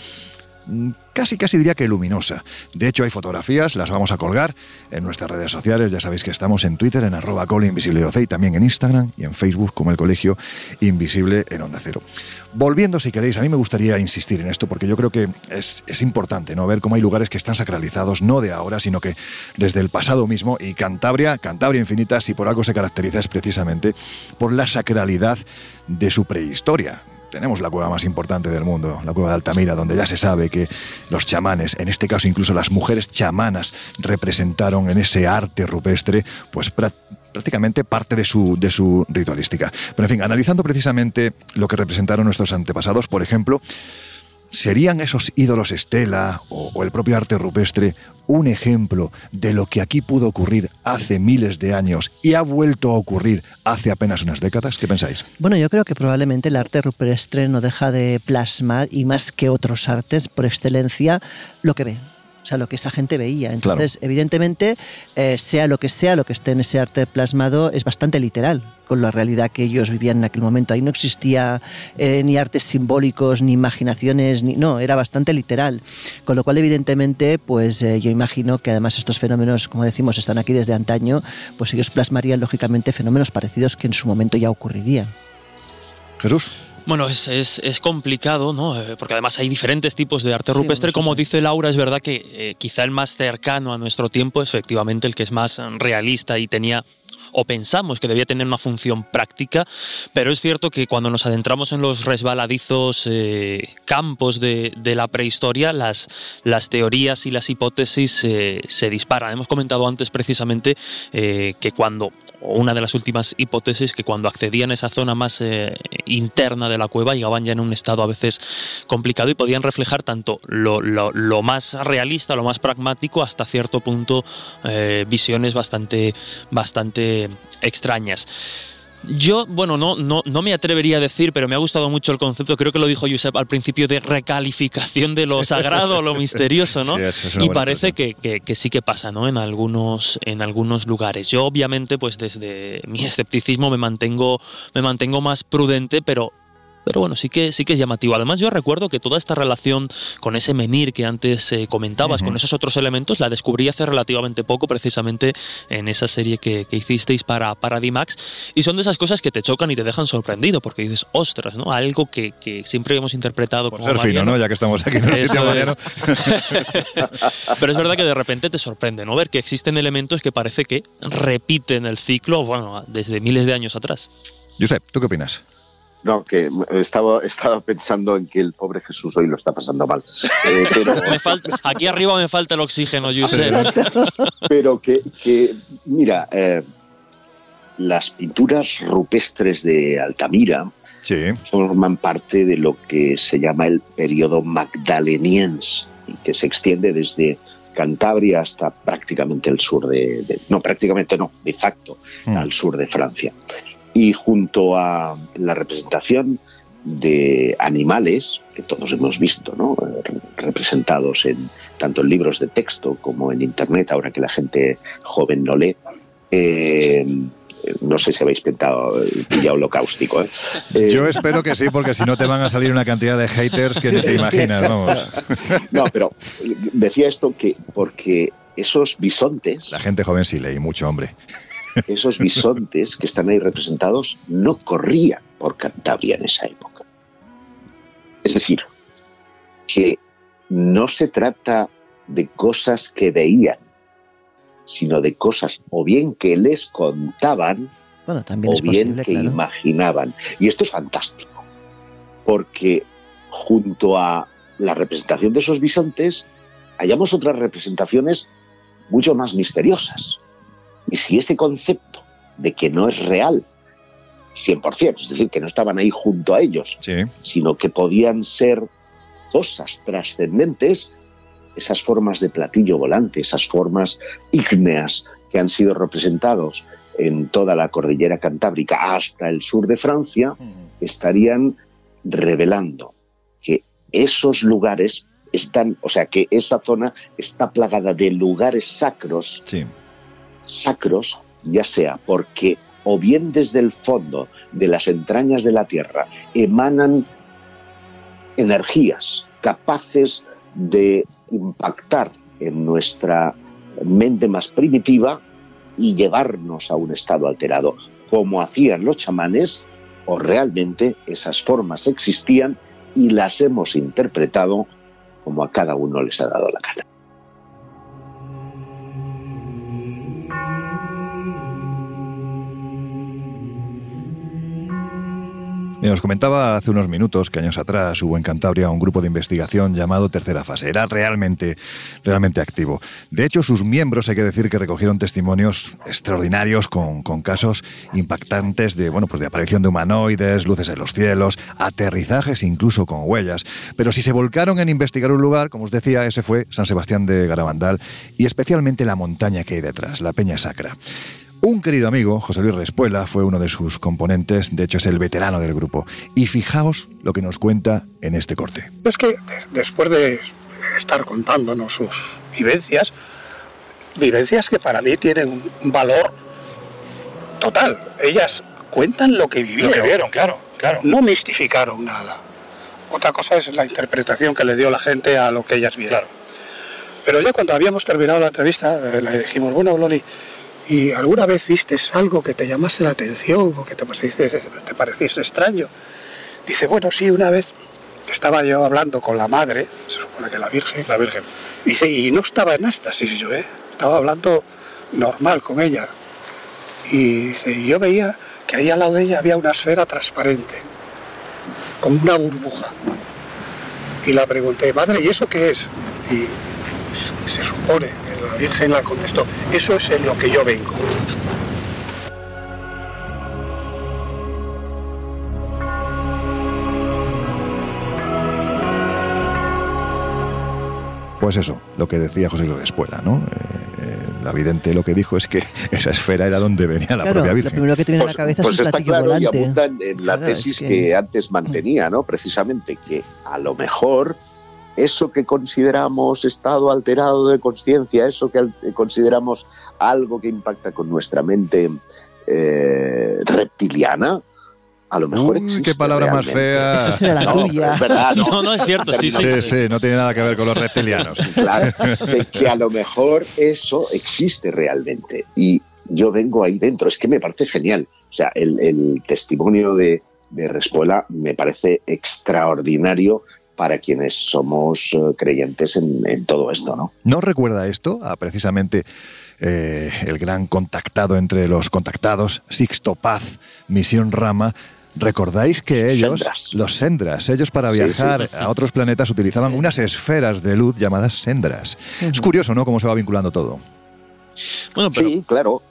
Speaker 1: casi casi diría que luminosa. De hecho, hay fotografías, las vamos a colgar en nuestras redes sociales. Ya sabéis que estamos en Twitter, en arroba y también en Instagram y en Facebook como el Colegio Invisible en Onda Cero. Volviendo, si queréis, a mí me gustaría insistir en esto porque yo creo que es, es importante ¿no? ver cómo hay lugares que están sacralizados, no de ahora, sino que desde el pasado mismo. Y Cantabria, Cantabria Infinita, si por algo se caracteriza es precisamente por la sacralidad de su prehistoria tenemos la cueva más importante del mundo, la cueva de Altamira, donde ya se sabe que los chamanes, en este caso incluso las mujeres chamanas, representaron en ese arte rupestre, pues prácticamente parte de su, de su ritualística. Pero en fin, analizando precisamente lo que representaron nuestros antepasados, por ejemplo, ¿Serían esos ídolos estela o, el propio arte rupestre un ejemplo de lo que aquí pudo ocurrir hace miles de años y ha vuelto a ocurrir hace apenas unas décadas? ¿Qué pensáis?
Speaker 2: Bueno, yo creo que probablemente el arte rupestre no deja de plasmar, y más que otros artes por excelencia, lo que ve, o sea, lo que esa gente veía. Entonces, claro. evidentemente, eh, sea lo que sea, lo que esté en ese arte plasmado es bastante literal con la realidad que ellos vivían en aquel momento. Ahí no existía eh, ni artes simbólicos, ni imaginaciones, ni no, era bastante literal. Con lo cual, evidentemente, pues eh, yo imagino que además estos fenómenos, como decimos, están aquí desde antaño, pues ellos plasmarían lógicamente fenómenos parecidos que en su momento ya ocurrirían.
Speaker 1: Jesús.
Speaker 3: Bueno, es, es, es, complicado, ¿no? Eh, porque además hay diferentes tipos de arte rupestre. Como dice Laura, es verdad que eh, quizá el más cercano a nuestro tiempo es efectivamente el que es más realista y tenía o pensamos que debía tener una función práctica, pero es cierto que cuando nos adentramos en los resbaladizos eh, campos de, de, la prehistoria, las, las, teorías y las hipótesis eh, se disparan. Hemos comentado antes precisamente que cuando una de las últimas hipótesis que cuando accedían a esa zona más eh, interna de la cueva llegaban ya en un estado a veces complicado y podían reflejar tanto lo, más realista, lo más pragmático, hasta cierto punto eh, visiones bastante, bastante extrañas. Yo, bueno, no, no, no, me atrevería a decir, pero me ha gustado mucho el concepto, creo que lo dijo Josep al principio, de recalificación de lo sagrado, lo misterioso, ¿no? Sí, y parece que, que, que, sí que pasa, ¿no? En algunos, en algunos lugares. Yo, obviamente, pues desde mi escepticismo me mantengo, me mantengo más prudente, pero pero bueno, sí que, sí que es llamativo. Además, yo recuerdo que toda esta relación con ese menir que antes eh, comentabas, uh -huh. con esos otros elementos, la descubrí hace relativamente poco, precisamente en esa serie que, que hicisteis para, para D-Max. Y son de esas cosas que te chocan y te dejan sorprendido, porque dices, ostras, ¿no? Algo que, que siempre hemos interpretado
Speaker 1: Por
Speaker 3: como.
Speaker 1: ser fino, ¿no? Ya que estamos aquí en el sitio Mariano.
Speaker 3: Pero es verdad que de repente te sorprende, ¿no? Ver que existen elementos que parece que repiten el ciclo, bueno, desde miles de años atrás.
Speaker 1: Josep, ¿tú qué opinas?
Speaker 4: No, que estaba, estaba pensando en que el pobre Jesús hoy lo está pasando mal. Eh, pero...
Speaker 3: me falta, aquí arriba me falta el oxígeno, Josep.
Speaker 4: pero que, que mira, eh, las pinturas rupestres de Altamira
Speaker 1: sí.
Speaker 4: forman parte de lo que se llama el periodo magdaleniense, que se extiende desde Cantabria hasta prácticamente el sur de, de no, prácticamente no, de facto, mm. al sur de Francia y junto a la representación de animales que todos hemos visto, ¿no? representados en tanto en libros de texto como en internet, ahora que la gente joven no lee. Eh, no sé si habéis pintado ya holocaustico. ¿eh?
Speaker 1: Eh, Yo espero que sí, porque si no te van a salir una cantidad de haters que ni te imaginas, vamos.
Speaker 4: No, pero decía esto que porque esos bisontes,
Speaker 1: La gente joven sí leí mucho, hombre.
Speaker 4: Esos bisontes que están ahí representados, no corrían por Cantabria en esa época. Es decir, que no se trata de cosas que veían, sino de cosas o bien que les contaban
Speaker 2: Bueno, también
Speaker 4: o
Speaker 2: es
Speaker 4: bien
Speaker 2: posible,
Speaker 4: que
Speaker 2: claro.
Speaker 4: imaginaban. Y esto es fantástico, porque junto a la representación de esos bisontes, hallamos otras representaciones mucho más misteriosas. Y si ese concepto de que no es real, 100%, es decir, que no estaban ahí junto a ellos,
Speaker 1: Sí.
Speaker 4: sino que podían ser cosas trascendentes, esas formas de platillo volante, esas formas ígneas que han sido representados en toda la cordillera cantábrica hasta el sur de Francia, estarían revelando que esos lugares están, o sea, que esa zona está plagada de lugares sacros,
Speaker 1: Sí.
Speaker 4: Sacros, ya sea porque o bien desde el fondo de las entrañas de la tierra emanan energías capaces de impactar en nuestra mente más primitiva y llevarnos a un estado alterado, como hacían los chamanes, o realmente esas formas existían y las hemos interpretado como a cada uno les ha dado la gana.
Speaker 1: Os comentaba hace unos minutos que años atrás hubo en Cantabria un grupo de investigación llamado Tercera Fase. Era realmente, realmente activo. De hecho, sus miembros, hay que decir que recogieron testimonios extraordinarios con, con casos impactantes de, bueno, pues de aparición de humanoides, luces en los cielos, aterrizajes incluso con huellas. Pero si se volcaron en investigar un lugar, como os decía, ese fue San Sebastián de Garabandal y especialmente la montaña que hay detrás, la Peña Sacra. Un querido amigo, José Luis Respuela, fue uno de sus componentes, de hecho es el veterano del grupo. Y fijaos lo que nos cuenta en este corte.
Speaker 10: Es que des- después de estar contándonos sus vivencias, vivencias que para mí tienen un valor total. Ellas cuentan lo que vivieron.
Speaker 11: Lo que vieron, claro, claro.
Speaker 10: No mistificaron nada. Otra cosa es la interpretación que le dio la gente a lo que ellas vieron.
Speaker 11: Claro.
Speaker 10: Pero ya cuando habíamos terminado la entrevista, eh, le dijimos, bueno, Loli, ¿y alguna vez viste algo que te llamase la atención o que te pareciese, te pareciese extraño? Dice, bueno, sí, una vez estaba yo hablando con la madre, se supone que la Virgen,
Speaker 11: La Virgen.
Speaker 10: Dice, y no estaba en éxtasis yo, ¿eh? Estaba hablando normal con ella. Y dice, yo veía que ahí al lado de ella había una esfera transparente, como una burbuja. Y la pregunté, madre, ¿y eso qué es? Y se supone la Virgen la contestó, eso es en lo que yo vengo.
Speaker 1: Pues eso, lo que decía José Luis Respuela, ¿no? Eh, eh, la vidente lo que dijo es que esa esfera era donde venía la
Speaker 2: Claro,
Speaker 1: propia
Speaker 2: lo
Speaker 1: Virgen.
Speaker 2: primero que te viene a la cabeza
Speaker 4: pues
Speaker 2: es un
Speaker 4: está claro y
Speaker 2: volante.
Speaker 4: abundan en la
Speaker 2: Claro, es
Speaker 4: tesis
Speaker 2: que-
Speaker 4: que... antes mantenía, ¿no? Precisamente que a lo mejor eso que consideramos estado alterado de conciencia, eso que al- consideramos algo que impacta con nuestra mente eh, reptiliana, a lo mejor
Speaker 1: Uy,
Speaker 4: existe
Speaker 1: qué palabra más fea.
Speaker 2: Eso será la
Speaker 4: No,
Speaker 2: tuya.
Speaker 4: pero es verdad, ¿no?
Speaker 3: No, no, es cierto, sí, sí.
Speaker 1: Sí, sí, no tiene nada que ver con los reptilianos.
Speaker 4: Claro, que, que a lo mejor eso existe realmente. Y yo vengo ahí dentro, es que me parece genial. O sea, el, el testimonio de, de Respuela me parece extraordinario para quienes somos eh, creyentes en, en todo esto, ¿no?
Speaker 1: ¿No recuerda esto a precisamente eh, el gran contactado entre los contactados, Sixto Paz, Misión Rama? ¿Recordáis que ellos,
Speaker 4: Sendras.
Speaker 1: los sendras, ellos para
Speaker 4: Sí,
Speaker 1: viajar
Speaker 4: sí.
Speaker 1: a otros planetas utilizaban unas esferas de luz llamadas sendras? Es curioso, ¿no? Cómo se va vinculando todo.
Speaker 3: Bueno, pero
Speaker 4: Sí, claro.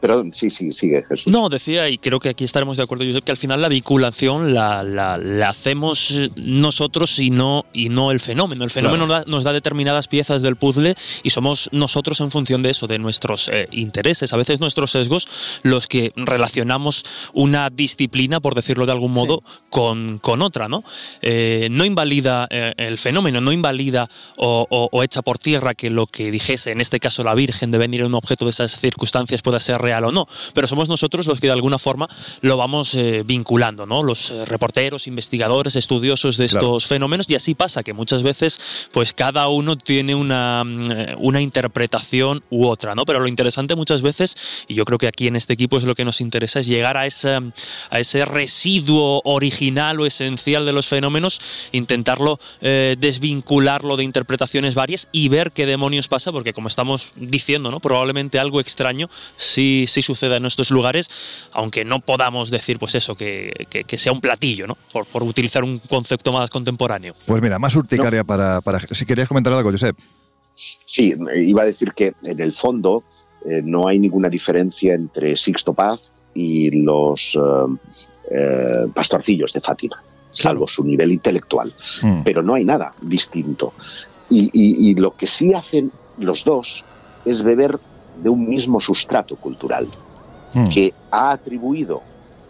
Speaker 4: Pero sí, sí, sigue Jesús.
Speaker 3: No, decía, y creo que aquí estaremos de acuerdo, Josep, que al final la vinculación la, la- la hacemos nosotros y no, y no el fenómeno. El fenómeno da- nos da determinadas piezas del puzzle y somos nosotros en función de eso, de nuestros eh, intereses, a veces nuestros sesgos, los que relacionamos una disciplina, por decirlo de algún modo, con, con otra. ¿no? Eh, no invalida eh, el fenómeno, no invalida o, o- o echa por tierra que lo que dijese, en este caso la Virgen, de venir en un objeto de esas circunstancias pueda ser real o no, pero somos nosotros los que de alguna forma lo vamos eh, vinculando, ¿no? Los eh, reporteros, investigadores, estudiosos de
Speaker 1: Claro.
Speaker 3: estos fenómenos y así pasa que muchas veces pues cada uno tiene una, mm, una interpretación u otra, ¿no? Pero lo interesante muchas veces, y yo creo que aquí en este equipo es lo que nos interesa, es llegar a ese, a ese residuo original o esencial de los fenómenos, intentarlo eh, desvincularlo de interpretaciones varias y ver qué demonios pasa, porque como estamos diciendo, ¿no? Probablemente algo extraño sí, sí suceda en estos lugares, aunque no podamos decir, pues eso, que, que- que sea un platillo, ¿no? Por, por utilizar un concepto más contemporáneo.
Speaker 1: Pues mira, más urticaria para, para... Si querías comentar algo, Josep.
Speaker 4: Sí, iba a decir que en el fondo eh, no hay ninguna diferencia entre Sixto Paz y los eh, eh, pastorcillos de Fátima, salvo su nivel intelectual.
Speaker 1: Mm.
Speaker 4: Pero no hay nada distinto. Y, y- y lo que sí hacen los dos es beber de un mismo sustrato cultural,
Speaker 1: Mm.
Speaker 4: que ha atribuido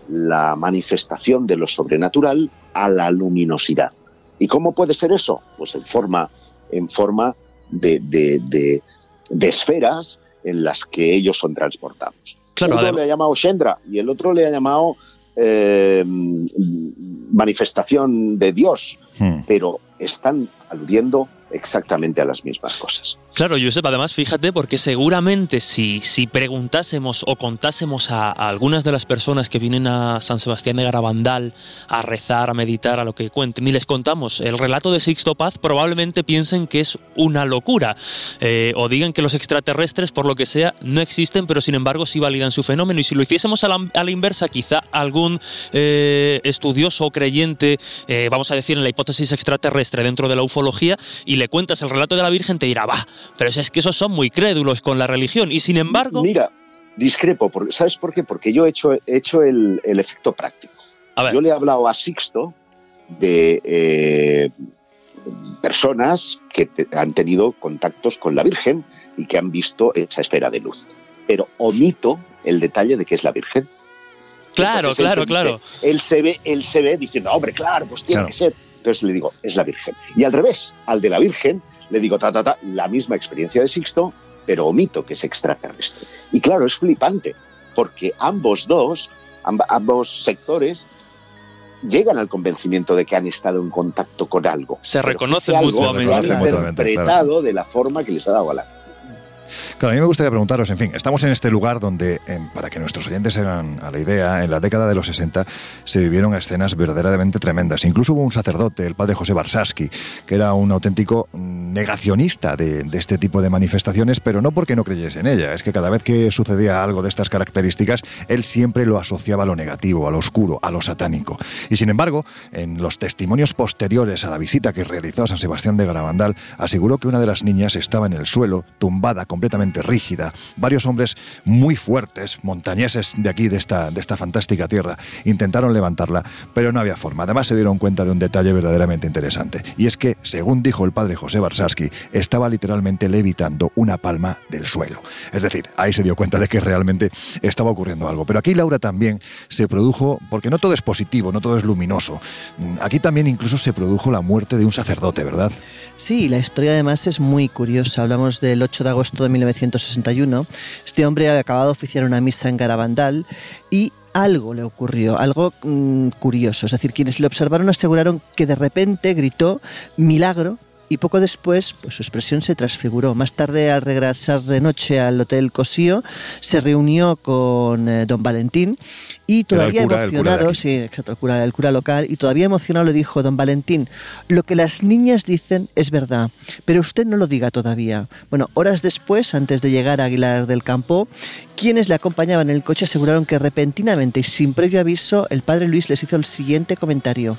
Speaker 4: la manifestación de lo sobrenatural a la luminosidad. ¿Y cómo puede ser eso? Pues en forma, en forma de, de- de- de esferas en las que ellos son transportados.
Speaker 3: Claro,
Speaker 4: Uno
Speaker 3: además-
Speaker 4: le ha llamado Shendra y el otro le ha llamado eh, manifestación de Dios,
Speaker 1: Mm.
Speaker 4: pero están aludiendo exactamente a las mismas cosas.
Speaker 3: Claro, Josep, además fíjate porque seguramente si, si preguntásemos o contásemos a, algunas de las personas que vienen a San Sebastián de Garabandal a rezar, a meditar, a lo que cuenten, y les contamos el relato de Sixto Paz, probablemente piensen que es una locura eh, o digan que los extraterrestres, por lo que sea, no existen, pero sin embargo sí validan su fenómeno. Y si lo hiciésemos a la, inversa, quizá algún eh, estudioso o creyente, eh, vamos a decir en la hipótesis extraterrestre dentro de la ufología, y le cuentas el relato de la Virgen, te dirá, va, pero es que esos son muy crédulos con la religión. Y sin embargo,
Speaker 4: Mira, discrepo, porque, ¿sabes por qué? Porque yo he hecho, he hecho el, el efecto práctico.
Speaker 3: a ver,
Speaker 4: Yo le he hablado a Sixto de eh, personas que te- han tenido contactos con la Virgen y que han visto esa esfera de luz. Pero omito el detalle de que es la Virgen.
Speaker 3: claro,
Speaker 4: Entonces,
Speaker 3: claro, claro.
Speaker 4: Él se ve, él se ve diciendo, hombre, claro, pues tiene
Speaker 1: Claro.
Speaker 4: que ser. Entonces le digo, es la Virgen. Y al revés, al de la Virgen, le digo, ta, ta, ta, la misma experiencia de Sixto, pero omito que es extraterrestre. Y claro, es flipante, porque ambos dos, amb- ambos sectores, llegan al convencimiento de que han estado en contacto con algo.
Speaker 3: Se reconocen
Speaker 4: algo
Speaker 3: mutuamente.
Speaker 1: reconocen mutuamente,
Speaker 4: interpretado de la forma que les ha dado a la
Speaker 1: Claro, a mí me gustaría preguntaros, en fin, estamos en este lugar donde, em, para que nuestros oyentes se hagan a la idea, en la década de los 60 se vivieron escenas verdaderamente tremendas. Incluso hubo un sacerdote, el padre José Barsaski, que era un auténtico mm, negacionista de, este tipo de manifestaciones, pero no porque no creyese en ella, es que cada vez que sucedía algo de estas características, él siempre lo asociaba a lo negativo, a lo oscuro, a lo satánico. Y sin embargo, en los testimonios posteriores a la visita que realizó a San Sebastián de Garabandal, aseguró que una de las niñas estaba en el suelo, tumbada, completamente rígida. Varios hombres muy fuertes, montañeses de aquí, de esta, de esta fantástica tierra, intentaron levantarla, pero no había forma. Además se dieron cuenta de un detalle verdaderamente interesante, y es que, según dijo el padre José Barsaski, estaba literalmente levitando una palma del suelo. Es decir, ahí se dio cuenta de que realmente estaba ocurriendo algo. Pero aquí, Laura, también se produjo, porque no todo es positivo, no todo es luminoso, aquí también incluso se produjo la muerte de un sacerdote, ¿verdad?
Speaker 2: Sí, la historia además es muy curiosa. Hablamos del 8 de agosto de 1961. Este hombre acabado de oficiar una misa en Garabandal y algo le ocurrió, algo mm, curioso. Es decir, quienes le observaron aseguraron que de repente gritó milagro y poco después pues, su expresión se transfiguró. Más tarde, al regresar de noche al Hotel Cosío, se reunió con eh, don Valentín y todavía
Speaker 1: cura,
Speaker 2: emocionado, sí, exacto, el cura, el cura local, y todavía emocionado le dijo, don Valentín, lo que las niñas dicen es verdad, pero usted no lo diga todavía. Bueno, horas después, antes de llegar a Aguilar del Campo, quienes le acompañaban en el coche aseguraron que repentinamente y sin previo aviso, el padre Luis les hizo el siguiente comentario.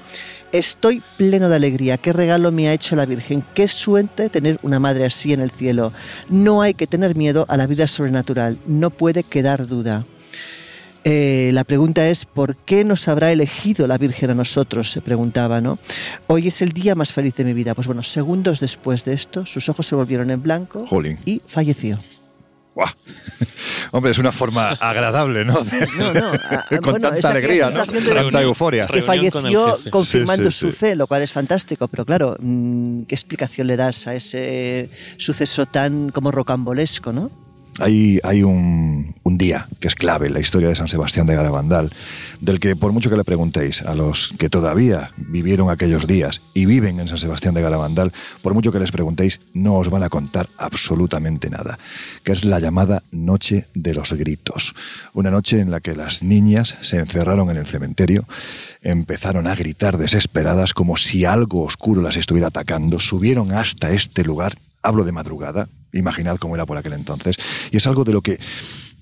Speaker 2: Estoy pleno de alegría. Qué regalo me ha hecho la Virgen. Qué suerte tener una madre así en el cielo. No hay que tener miedo a la vida sobrenatural. No puede quedar duda. Eh, la pregunta es, ¿por qué nos habrá elegido la Virgen a nosotros? Se preguntaba, ¿no? Hoy es el día más feliz de mi vida. Pues bueno, segundos después de esto, sus ojos se volvieron en blanco
Speaker 1: Jolín.
Speaker 2: y falleció.
Speaker 1: ¡Guau! Hombre, es una forma agradable, ¿no?
Speaker 2: No, no. a-
Speaker 1: Con
Speaker 2: bueno,
Speaker 1: tanta
Speaker 2: esa-
Speaker 1: alegría,
Speaker 2: esa
Speaker 1: ¿no?
Speaker 2: de-
Speaker 1: Tanta euforia.
Speaker 2: que
Speaker 3: con
Speaker 2: falleció confirmando
Speaker 1: Sí, sí,
Speaker 2: su
Speaker 1: sí.
Speaker 2: fe, lo cual es fantástico, pero claro, mm, ¿qué explicación le das a ese suceso tan como rocambolesco, no?
Speaker 1: Hay, un, un día que es clave en la historia de San Sebastián de Garabandal, del que por mucho que le preguntéis a los que todavía vivieron aquellos días y viven en San Sebastián de Garabandal, por mucho que les preguntéis, no os van a contar absolutamente nada, que es la llamada Noche de los Gritos. Una noche en la que las niñas se encerraron en el cementerio, empezaron a gritar desesperadas como si algo oscuro las estuviera atacando, subieron hasta este lugar, hablo de madrugada, imaginad cómo era por aquel entonces, y es algo de lo que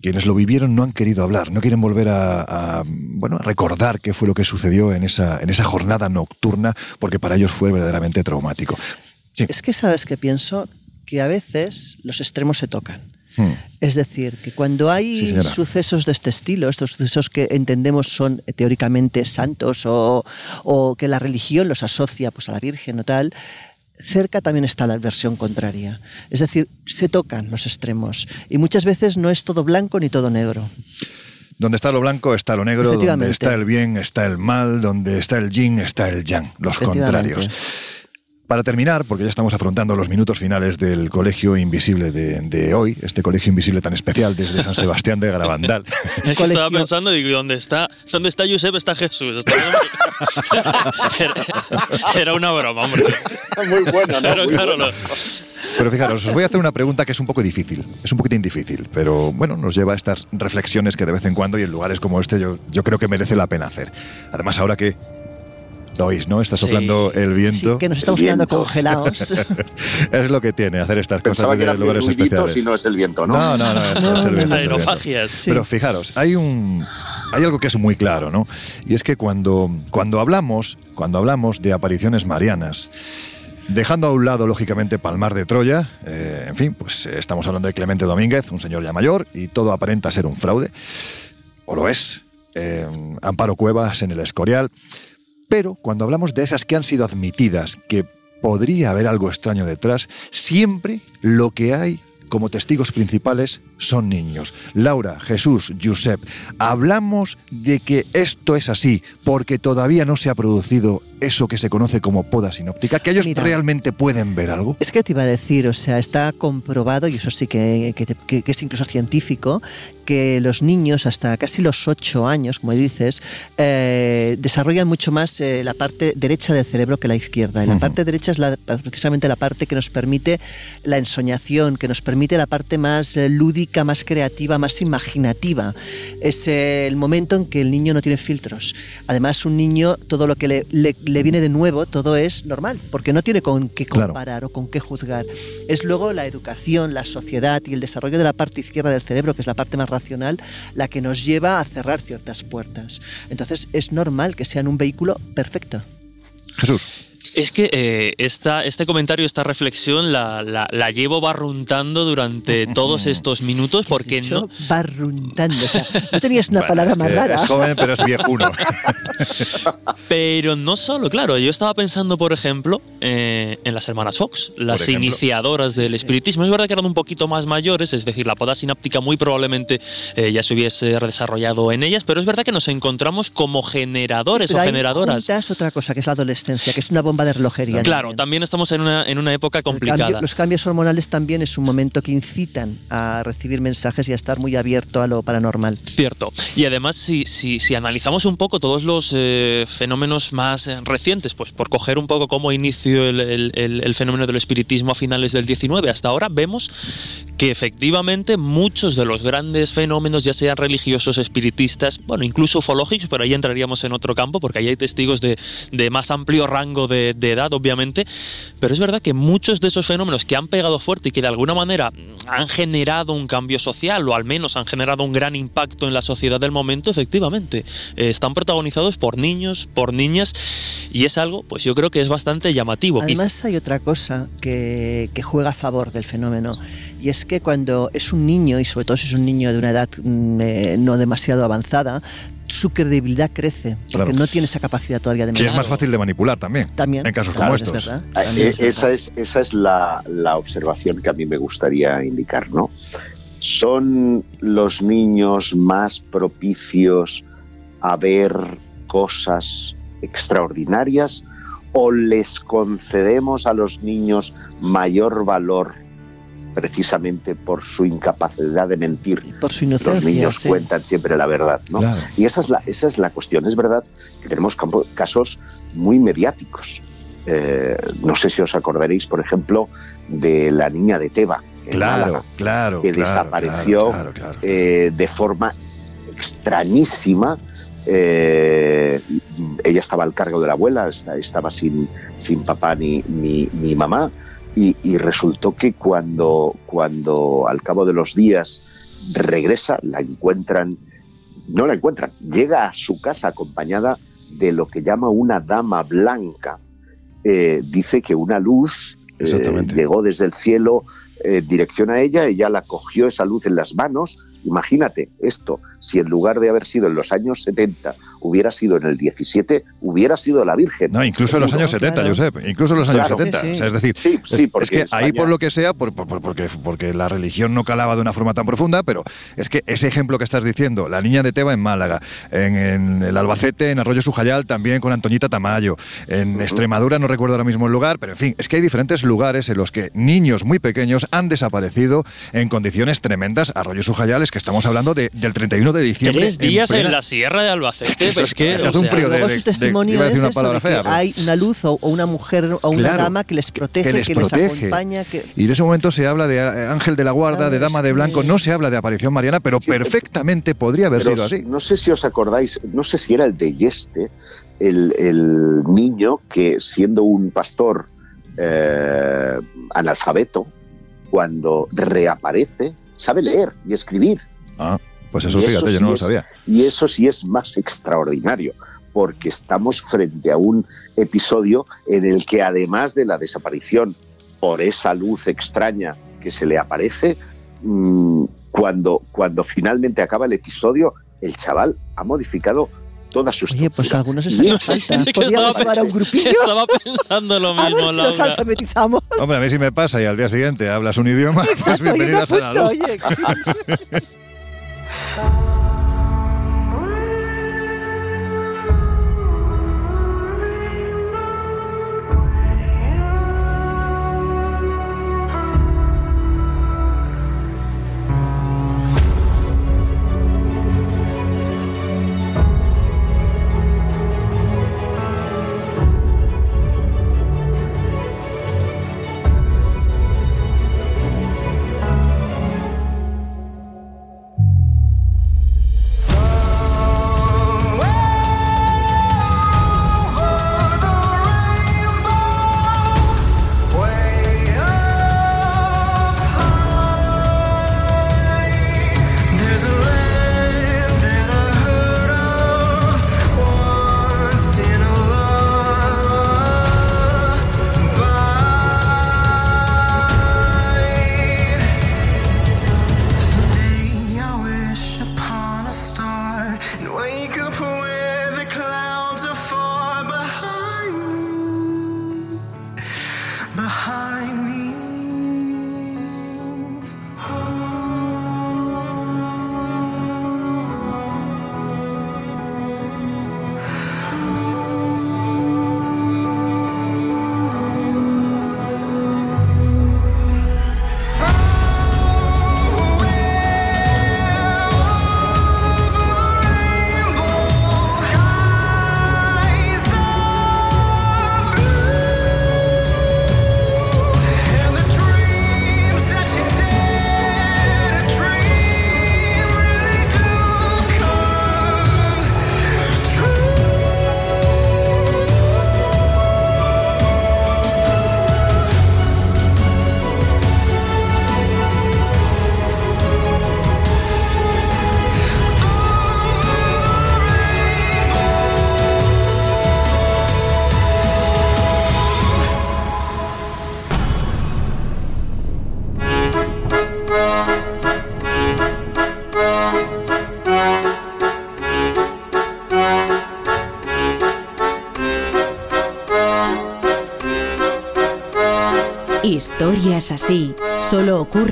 Speaker 1: quienes lo vivieron no han querido hablar, no quieren volver a, a, bueno, a recordar qué fue lo que sucedió en esa, en esa jornada nocturna, porque para ellos fue verdaderamente traumático. Sí.
Speaker 2: Es que sabes que pienso que a veces los extremos se tocan.
Speaker 1: Hmm.
Speaker 2: Es decir, que cuando hay
Speaker 1: Sí,
Speaker 2: sucesos de este estilo, estos sucesos que entendemos son teóricamente santos o, o que la religión los asocia pues, a la Virgen o tal, cerca también está la versión contraria. Es decir, se tocan los extremos y muchas veces no es todo blanco ni todo negro.
Speaker 1: Donde está lo blanco está lo negro, donde está el bien está el mal, donde está el yin está el yang, los contrarios. Para terminar, porque ya estamos afrontando los minutos finales del Colegio Invisible de, de hoy, este Colegio Invisible tan especial desde San Sebastián de Garabandal.
Speaker 3: Es que estaba pensando, digo, ¿dónde está, ¿dónde está Josep? Está Jesús. Está- era, era una broma, hombre.
Speaker 4: Muy bueno, ¿no?
Speaker 3: Pero
Speaker 4: Muy
Speaker 3: claro,
Speaker 4: bueno.
Speaker 3: lo-
Speaker 1: Pero fijaros, os voy a hacer una pregunta que es un poco difícil, es un poquitín difícil, pero bueno, nos lleva a estas reflexiones que de vez en cuando y en lugares como este yo, yo creo que merece la pena hacer. Además, ahora que lo oís, ¿no? Está
Speaker 3: Sí.
Speaker 1: soplando el
Speaker 2: Sí,
Speaker 1: viento.
Speaker 2: que nos estamos quedando congelados.
Speaker 1: es lo que tiene hacer estas cosas
Speaker 4: Pensaba eran
Speaker 1: lugares especiales.
Speaker 4: y no es el viento, ¿no?
Speaker 1: No, no, no, es,
Speaker 2: No,
Speaker 1: es el viento.
Speaker 3: Aerofagias.
Speaker 2: Sí.
Speaker 1: Pero fijaros, hay un hay algo que es muy claro, ¿no? Y es que cuando, cuando hablamos, cuando hablamos de apariciones marianas, dejando a un lado, lógicamente, Palmar de Troya, eh, en fin, pues eh, estamos hablando de Clemente Domínguez, un señor ya mayor, y todo aparenta ser un fraude, o lo es, eh, Amparo Cuevas en el Escorial, pero cuando hablamos de esas que han sido admitidas, que podría haber algo extraño detrás, siempre lo que hay como testigos principales son niños. Laura, Jesús, Josep, hablamos de que esto es así porque todavía no se ha producido eso que se conoce como poda sinóptica, que ellos
Speaker 2: Mira.
Speaker 1: realmente pueden ver algo.
Speaker 2: Es que te iba a decir, o sea, está comprobado, y eso sí que, que- que- que es incluso científico, que los niños hasta casi los 8 años, como dices, eh, desarrollan mucho más eh, la parte derecha del cerebro que la izquierda. Y la
Speaker 1: Ujú.
Speaker 2: parte derecha es la- precisamente la parte que nos permite la ensoñación, que nos permite la parte más eh, lúdica, más creativa, más imaginativa. Es el momento en que el niño no tiene filtros. Además, un niño, todo lo que le, le- le viene de nuevo, todo es normal, porque no tiene con qué
Speaker 1: Claro.
Speaker 2: comparar o con qué juzgar. Es luego la educación, la sociedad y el desarrollo de la parte izquierda del cerebro, que es la parte más racional, la que nos lleva a cerrar ciertas puertas. Entonces, es normal que sean un vehículo perfecto.
Speaker 1: Jesús.
Speaker 3: Es que eh, esta, este comentario, esta reflexión la, la- la llevo barruntando durante todos estos minutos porque no,
Speaker 2: barruntando. O sea, no tenías una
Speaker 1: Bueno,
Speaker 2: palabra
Speaker 1: es
Speaker 2: más
Speaker 1: que
Speaker 2: rara.
Speaker 1: Es joven, pero es viejuno.
Speaker 3: Pero no solo, claro, yo estaba pensando, por ejemplo, eh, en las hermanas Fox, las iniciadoras del
Speaker 2: Sí.
Speaker 3: espiritismo. Es verdad que eran un poquito más mayores, es decir, la poda sináptica muy probablemente eh, ya se hubiese desarrollado en ellas, pero es verdad que nos encontramos como generadores
Speaker 2: Pero
Speaker 3: o generadoras.
Speaker 2: juntas otra cosa, que es la adolescencia, que es una bomba de relojería.
Speaker 3: Claro,
Speaker 2: también.
Speaker 3: también estamos en una, en una época complicada.
Speaker 2: cambio- los cambios hormonales también es un momento que incitan a recibir mensajes y a estar muy abierto a lo paranormal.
Speaker 3: Cierto. Y además, si, si, si analizamos un poco todos los eh, fenómenos más eh, recientes, pues por coger un poco cómo inició el, el- el- el fenómeno del espiritismo a finales del 19 hasta ahora, vemos que efectivamente muchos de los grandes fenómenos, ya sean religiosos, espiritistas, bueno, incluso ufológicos, pero ahí entraríamos en otro campo, porque ahí hay testigos de, de más amplio rango de, de edad, obviamente, pero es verdad que muchos de esos fenómenos que han pegado fuerte y que de alguna manera han generado un cambio social, o al menos han generado un gran impacto en la sociedad del momento, efectivamente, eh, están protagonizados por niños, por niñas, y es algo, pues yo creo que es bastante llamativo.
Speaker 2: Además hay otra cosa que, juega a favor del fenómeno y es que cuando es un niño y sobre todo si es un niño de una edad mm, eh, no demasiado avanzada, su credibilidad crece porque
Speaker 1: Claro.
Speaker 2: no tiene esa capacidad todavía de
Speaker 1: Y es
Speaker 2: medir.
Speaker 1: más fácil de manipular también.
Speaker 2: También.
Speaker 1: En casos
Speaker 2: Claro,
Speaker 1: como
Speaker 2: es
Speaker 1: estos.
Speaker 2: verdad,
Speaker 4: Ah, eh,
Speaker 2: es
Speaker 4: esa es, esa es la, la observación que a mí me gustaría indicar, ¿no? ¿Son los niños más propicios a ver cosas extraordinarias o les concedemos a los niños mayor valor precisamente por su incapacidad de mentir.
Speaker 2: Por su inocencia.
Speaker 4: Los niños
Speaker 2: sí.
Speaker 4: cuentan siempre la verdad, ¿no?
Speaker 1: Claro.
Speaker 4: Y esa es la, esa es la cuestión. Es verdad que tenemos casos muy mediáticos. Eh, no sé si os acordaréis, por ejemplo, de la niña de Teba. en
Speaker 1: Claro,
Speaker 4: Málaga,
Speaker 1: claro.
Speaker 4: que
Speaker 1: claro,
Speaker 4: desapareció
Speaker 1: claro, claro, claro.
Speaker 4: eh, de forma extrañísima. Eh, ella estaba al cargo de la abuela, esta- estaba sin, sin papá ni, ni, ni mamá, y, y resultó que cuando, cuando al cabo de los días regresa, la encuentran, no la encuentran, llega a su casa acompañada de lo que llama una dama blanca. Eh, dice que una luz eh, llegó desde el cielo eh, dirección a ella, ella la cogió esa luz en las manos. Imagínate esto, si en lugar de haber sido en los años 70 hubiera sido en el 17, hubiera sido la Virgen.
Speaker 1: No, incluso en los años 70,
Speaker 2: claro.
Speaker 1: Josep, incluso en los años
Speaker 4: Claro.
Speaker 1: 70.
Speaker 2: Sí, sí.
Speaker 1: O sea, es decir,
Speaker 4: Sí, sí,
Speaker 1: es-
Speaker 4: porque
Speaker 1: es que
Speaker 4: en
Speaker 1: ahí por lo que sea, por- por- por- porque, porque la religión no calaba de una forma tan profunda, pero es que ese ejemplo que estás diciendo, la niña de Teba en Málaga, en, en el Albacete, en Arroyo Sujayal también con Antoñita Tamayo, en Extremadura no recuerdo ahora mismo el lugar, pero en fin, es que hay diferentes lugares en los que niños muy pequeños han desaparecido en condiciones tremendas. Arroyo Sujayal es que estamos hablando de- del 31 de diciembre.
Speaker 3: Tres días en,
Speaker 1: plena-
Speaker 3: la sierra de Albacete.
Speaker 1: Eso
Speaker 3: es que,
Speaker 1: hace un frío de-
Speaker 2: testimonio
Speaker 1: iba a decir
Speaker 2: es
Speaker 1: una palabra fea,
Speaker 2: hay una luz o, o una mujer o una
Speaker 1: Claro.
Speaker 2: dama que les protege,
Speaker 1: que
Speaker 2: que
Speaker 1: les
Speaker 2: acompaña, que...
Speaker 1: Y en ese momento se habla de eh, ángel de la guarda,
Speaker 2: Claro,
Speaker 1: de dama de blanco,
Speaker 2: que-
Speaker 1: no se habla de aparición mariana, pero
Speaker 4: Sí,
Speaker 1: perfectamente podría haber sido así.
Speaker 4: No sé si os acordáis, no sé si era el de Yeste, el, el niño que siendo un pastor eh, analfabeto, cuando reaparece, sabe leer y escribir.
Speaker 1: Ah, pues eso
Speaker 4: Y
Speaker 1: fíjate, yo
Speaker 4: sí
Speaker 1: no lo
Speaker 4: es-
Speaker 1: sabía.
Speaker 4: Y eso sí es más extraordinario, porque estamos frente a un episodio en el que además de la desaparición por esa luz extraña que se le aparece, mm, cuando, cuando finalmente acaba el episodio, el chaval ha modificado toda su
Speaker 2: Oye, pues algunos
Speaker 4: eso
Speaker 2: hace
Speaker 4: sí
Speaker 2: falta. Podríamos llevar a un grupillo
Speaker 3: Estaba pensando lo
Speaker 2: a ver
Speaker 3: mismo,
Speaker 2: si los alfabetizamos.
Speaker 1: Hombre, a mí si me pasa y al día siguiente hablas un idioma, pues
Speaker 2: Exacto, yo me
Speaker 1: bienvenidas a la luz.
Speaker 2: oye.
Speaker 7: So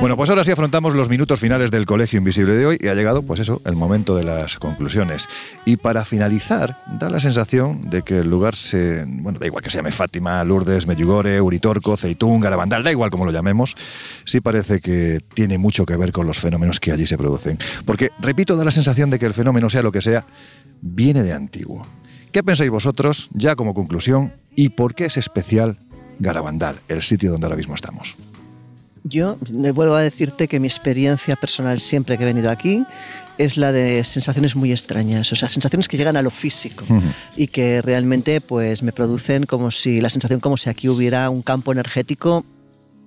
Speaker 1: Bueno, pues ahora sí afrontamos los minutos finales del Colegio Invisible de hoy y ha llegado, pues eso, el momento de las conclusiones. Y para finalizar, da la sensación de que el lugar se... Bueno, da igual que se llame Fátima, Lourdes, Medjugorje, Uritorco, Ceitún, Garabandal, da igual como lo llamemos, sí parece que tiene mucho que ver con los fenómenos que allí se producen. Porque, repito, da la sensación de que el fenómeno, sea lo que sea, viene de antiguo. ¿Qué pensáis vosotros, ya como conclusión, y por qué es especial Garabandal, el sitio donde ahora mismo estamos?
Speaker 2: Yo vuelvo a decirte que mi experiencia personal siempre que he venido aquí es la de sensaciones muy extrañas, o sea, sensaciones que llegan a lo físico y que realmente pues me producen como si la sensación como si aquí hubiera un campo energético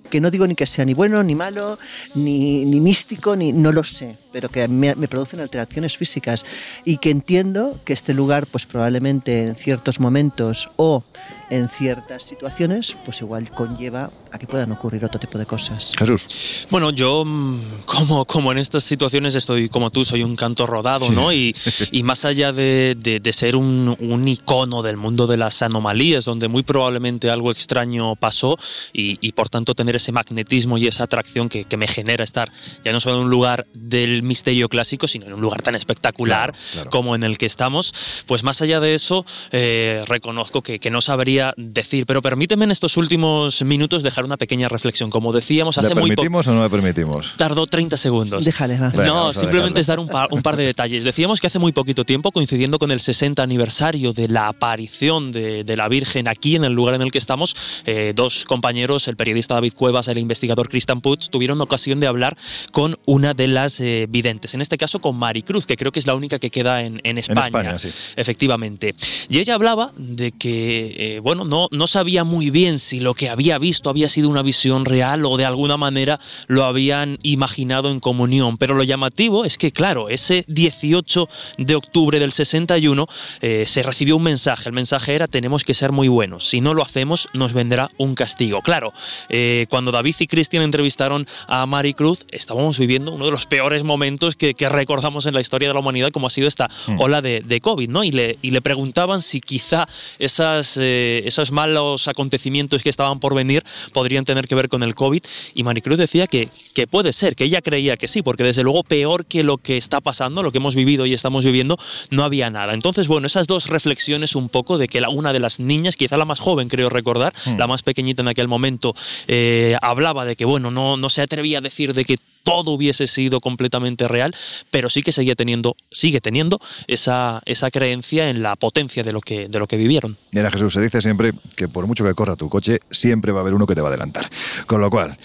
Speaker 2: que no digo ni que sea ni bueno ni malo ni, ni místico ni no lo sé pero que me, me producen alteraciones físicas y que entiendo que este lugar pues probablemente en ciertos momentos o en ciertas situaciones pues igual conlleva a que puedan ocurrir otro tipo de cosas
Speaker 1: Jesús.
Speaker 3: Bueno, yo mm, como, como en estas situaciones estoy como tú, soy un canto rodado, ¿no? Y, y más allá de, de- de ser un, un icono del mundo de las anomalías, donde muy probablemente algo extraño pasó y, y por tanto tener ese magnetismo y esa atracción que, que me genera estar ya no solo en un lugar del misterio clásico, sino en un lugar tan espectacular
Speaker 1: Claro, claro.
Speaker 3: como en el que estamos, pues más allá de eso, eh, reconozco que, que no sabría decir, pero permíteme en estos últimos minutos dejar una pequeña reflexión. Como decíamos hace
Speaker 1: ¿Le
Speaker 3: muy poco...
Speaker 1: permitimos o no le permitimos?
Speaker 3: Tardó 30 segundos.
Speaker 2: déjale va
Speaker 1: Venga,
Speaker 3: no, simplemente es dar un par, un par de detalles. Decíamos que hace muy poquito tiempo, coincidiendo con el 60 aniversario de la aparición de, de la Virgen aquí en el lugar en el que estamos, eh, dos compañeros, el periodista David Cuevas y el investigador Christian Putz, tuvieron ocasión de hablar con una de las eh, videntes, en este caso con Maricruz, que creo que es la única que queda en, en España.
Speaker 1: España, sí.
Speaker 3: Efectivamente. Y ella hablaba de que, eh, bueno, no, no sabía muy bien si lo que había visto había sido una visión real o de alguna manera lo habían imaginado en comunión. Pero lo llamativo es que, claro, ese 18 de octubre del 61 eh, se recibió un mensaje. El mensaje era tenemos que ser muy buenos. Si no lo hacemos, nos vendrá un castigo. Claro, eh, cuando David y Cristian entrevistaron a Mari Cruz, estábamos viviendo uno de los peores momentos que, que recordamos en la historia de la humanidad, como ha sido esta
Speaker 1: Mm.
Speaker 3: ola de, de COVID, ¿no? Y le, y le preguntaban si quizá esas, eh, esos malos acontecimientos que estaban por venir podrían tener que ver con el COVID. Y Maricruz decía que, que puede ser, que ella creía que sí, porque desde luego peor que lo que está pasando, lo que hemos vivido y estamos viviendo, no había nada. Entonces, bueno, esas dos reflexiones un poco de que la, una de las niñas, quizá la más joven, creo recordar,
Speaker 1: Mm.
Speaker 3: la más pequeñita en aquel momento, eh, hablaba de que, bueno, no, no se atrevía a decir de que todo hubiese sido completamente real, pero sí que seguía teniendo, sigue teniendo esa, esa creencia en la potencia de lo que, de lo que vivieron.
Speaker 1: Mira, Jesús, se dice siempre que por mucho que corra tu coche, siempre va a haber uno que te va a adelantar. Con lo cual,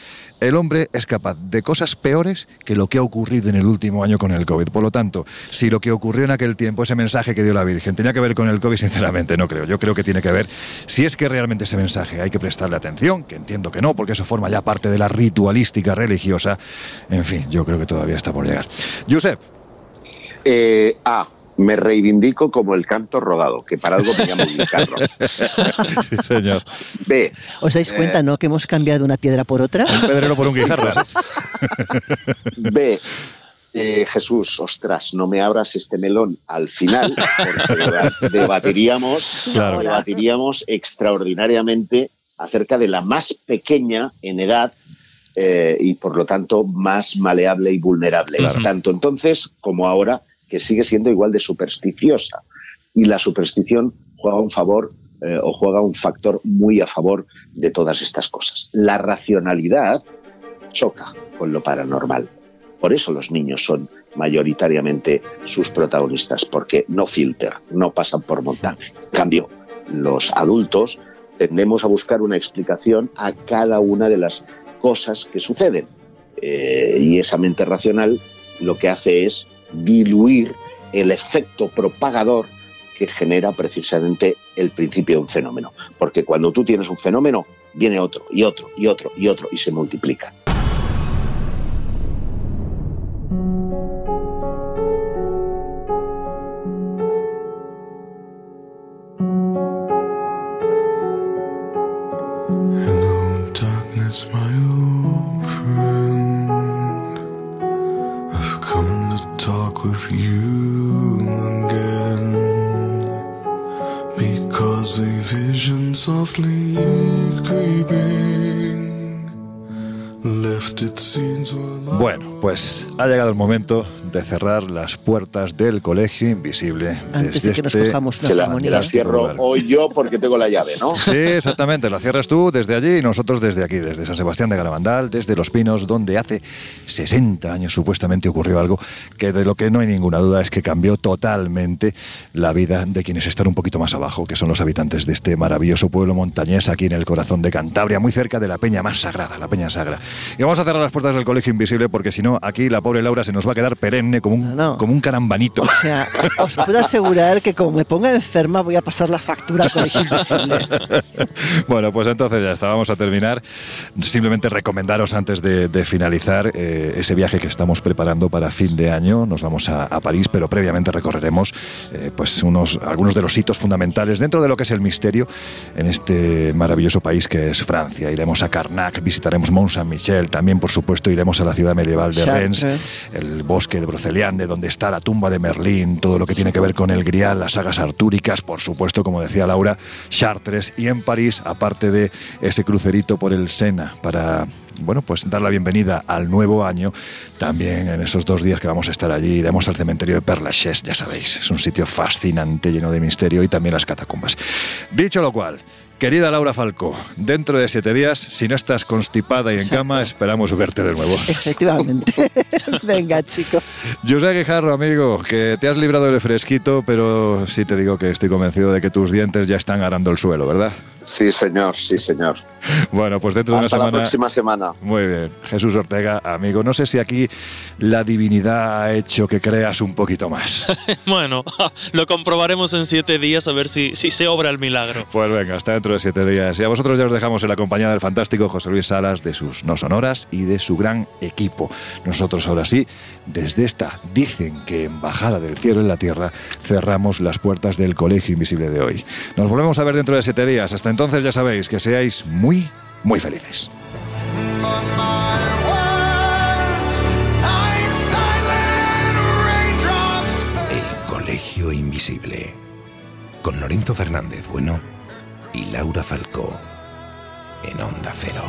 Speaker 1: el hombre es capaz de cosas peores que lo que ha ocurrido en el último año con el COVID. Por lo tanto, si lo que ocurrió en aquel tiempo, ese mensaje que dio la Virgen, tenía que ver con el COVID, sinceramente no creo. Yo creo que tiene que ver, si es que realmente ese mensaje hay que prestarle atención, que entiendo que no, porque eso forma ya parte de la ritualística religiosa. En fin, yo creo que todavía está por llegar. Josep,
Speaker 4: Eh, A. Me reivindico como el canto rodado, que para algo me llamo guitarro.
Speaker 1: sí, señor.
Speaker 4: B.
Speaker 2: os dais
Speaker 4: Eh.
Speaker 2: cuenta no que hemos cambiado una piedra por otra
Speaker 1: Un pedrero por un guijarro. ¿eh?
Speaker 4: B. eh, Jesús, ostras, no me abras este melón al final, porque deba- debatiríamos,
Speaker 1: Claro.
Speaker 4: debatiríamos extraordinariamente acerca de la más pequeña en edad eh, y por lo tanto más maleable y vulnerable,
Speaker 3: Claro.
Speaker 4: tanto entonces como ahora, que sigue siendo igual de supersticiosa. Y la superstición juega un favor eh, o juega un factor muy a favor de todas estas cosas. La racionalidad choca con lo paranormal. Por eso los niños son mayoritariamente sus protagonistas, porque no filter, no pasan por montaje. En cambio, los adultos tendemos a buscar una explicación a cada una de las cosas que suceden. Eh, y esa mente racional lo que hace es diluir el efecto propagador que genera precisamente el principio de un fenómeno. Porque cuando tú tienes un fenómeno, viene otro y otro y otro y otro y se multiplica.
Speaker 6: softly creeping.
Speaker 1: Pues ha llegado el momento de cerrar las puertas del colegio invisible.
Speaker 2: Antes
Speaker 1: desde
Speaker 2: de que nos
Speaker 1: este-
Speaker 2: cojamos una
Speaker 4: Que la- que las cierro hoy yo porque tengo la llave, ¿no?
Speaker 1: Sí, exactamente, la cierras tú desde allí y nosotros desde aquí, desde San Sebastián de Garabandal, desde Los Pinos, donde hace 60 años supuestamente ocurrió algo que de lo que no hay ninguna duda es que cambió totalmente la vida de quienes están un poquito más abajo, que son los habitantes de este maravilloso pueblo montañés aquí en el corazón de Cantabria, muy cerca de la peña más sagrada, la peña sagra. Y vamos a cerrar las puertas del colegio invisible porque si no, aquí la pobre Laura se nos va a quedar perenne como un, como un carambanito.
Speaker 2: O sea, os puedo asegurar que como me ponga enferma voy a pasar la factura al colegio invisible.
Speaker 1: Bueno, pues entonces ya está, vamos a terminar. Simplemente recomendaros antes de, de finalizar eh, ese viaje que estamos preparando para fin de año. Nos vamos a, a París, pero previamente recorreremos eh, pues unos, algunos de los hitos fundamentales dentro de lo que es el misterio en este maravilloso país que es Francia. Iremos a Carnac, visitaremos Mont Saint-Michel, también por supuesto iremos a la ciudad medieval de Rennes, el bosque de Broceliande, donde está la tumba de Merlín, todo lo que tiene que ver con el Grial, las sagas artúricas, por supuesto, como decía Laura, Chartres y en París, aparte de ese crucerito por el Sena para bueno, pues dar la bienvenida al nuevo año. También en esos dos días que vamos a estar allí iremos al cementerio de Père Lachaise, ya sabéis, es un sitio fascinante, lleno de misterio y también las catacumbas. Dicho lo cual, querida Laura Falcó, dentro de siete días, si no estás constipada y en cama, esperamos verte de nuevo.
Speaker 2: Efectivamente. Venga, chicos.
Speaker 1: José Guijarro, amigo, que te has librado del fresquito, pero sí te digo que estoy convencido de que tus dientes ya están arando el suelo, ¿verdad?
Speaker 4: Sí, señor, sí, señor.
Speaker 1: Bueno, pues dentro de
Speaker 4: Hasta
Speaker 1: una
Speaker 4: la
Speaker 1: semana.
Speaker 4: próxima semana.
Speaker 1: Muy bien. Jesús Ortega, amigo, no sé si aquí la divinidad ha hecho que creas un poquito más.
Speaker 3: Bueno, lo comprobaremos en siete días a ver si, si se obra el milagro.
Speaker 1: Pues venga, hasta dentro de siete días. Y a vosotros ya os dejamos en la compañía del fantástico José Luis Salas, de sus no sonoras y de su gran equipo. Nosotros ahora sí, desde esta, dicen que embajada del cielo en la tierra, cerramos las puertas del colegio invisible de hoy. Nos volvemos a ver dentro de siete días. Hasta entonces ya sabéis que seáis muy, muy felices.
Speaker 5: El Colegio Invisible. Con Lorenzo Fernández Bueno y Laura Falcó. En Onda Cero.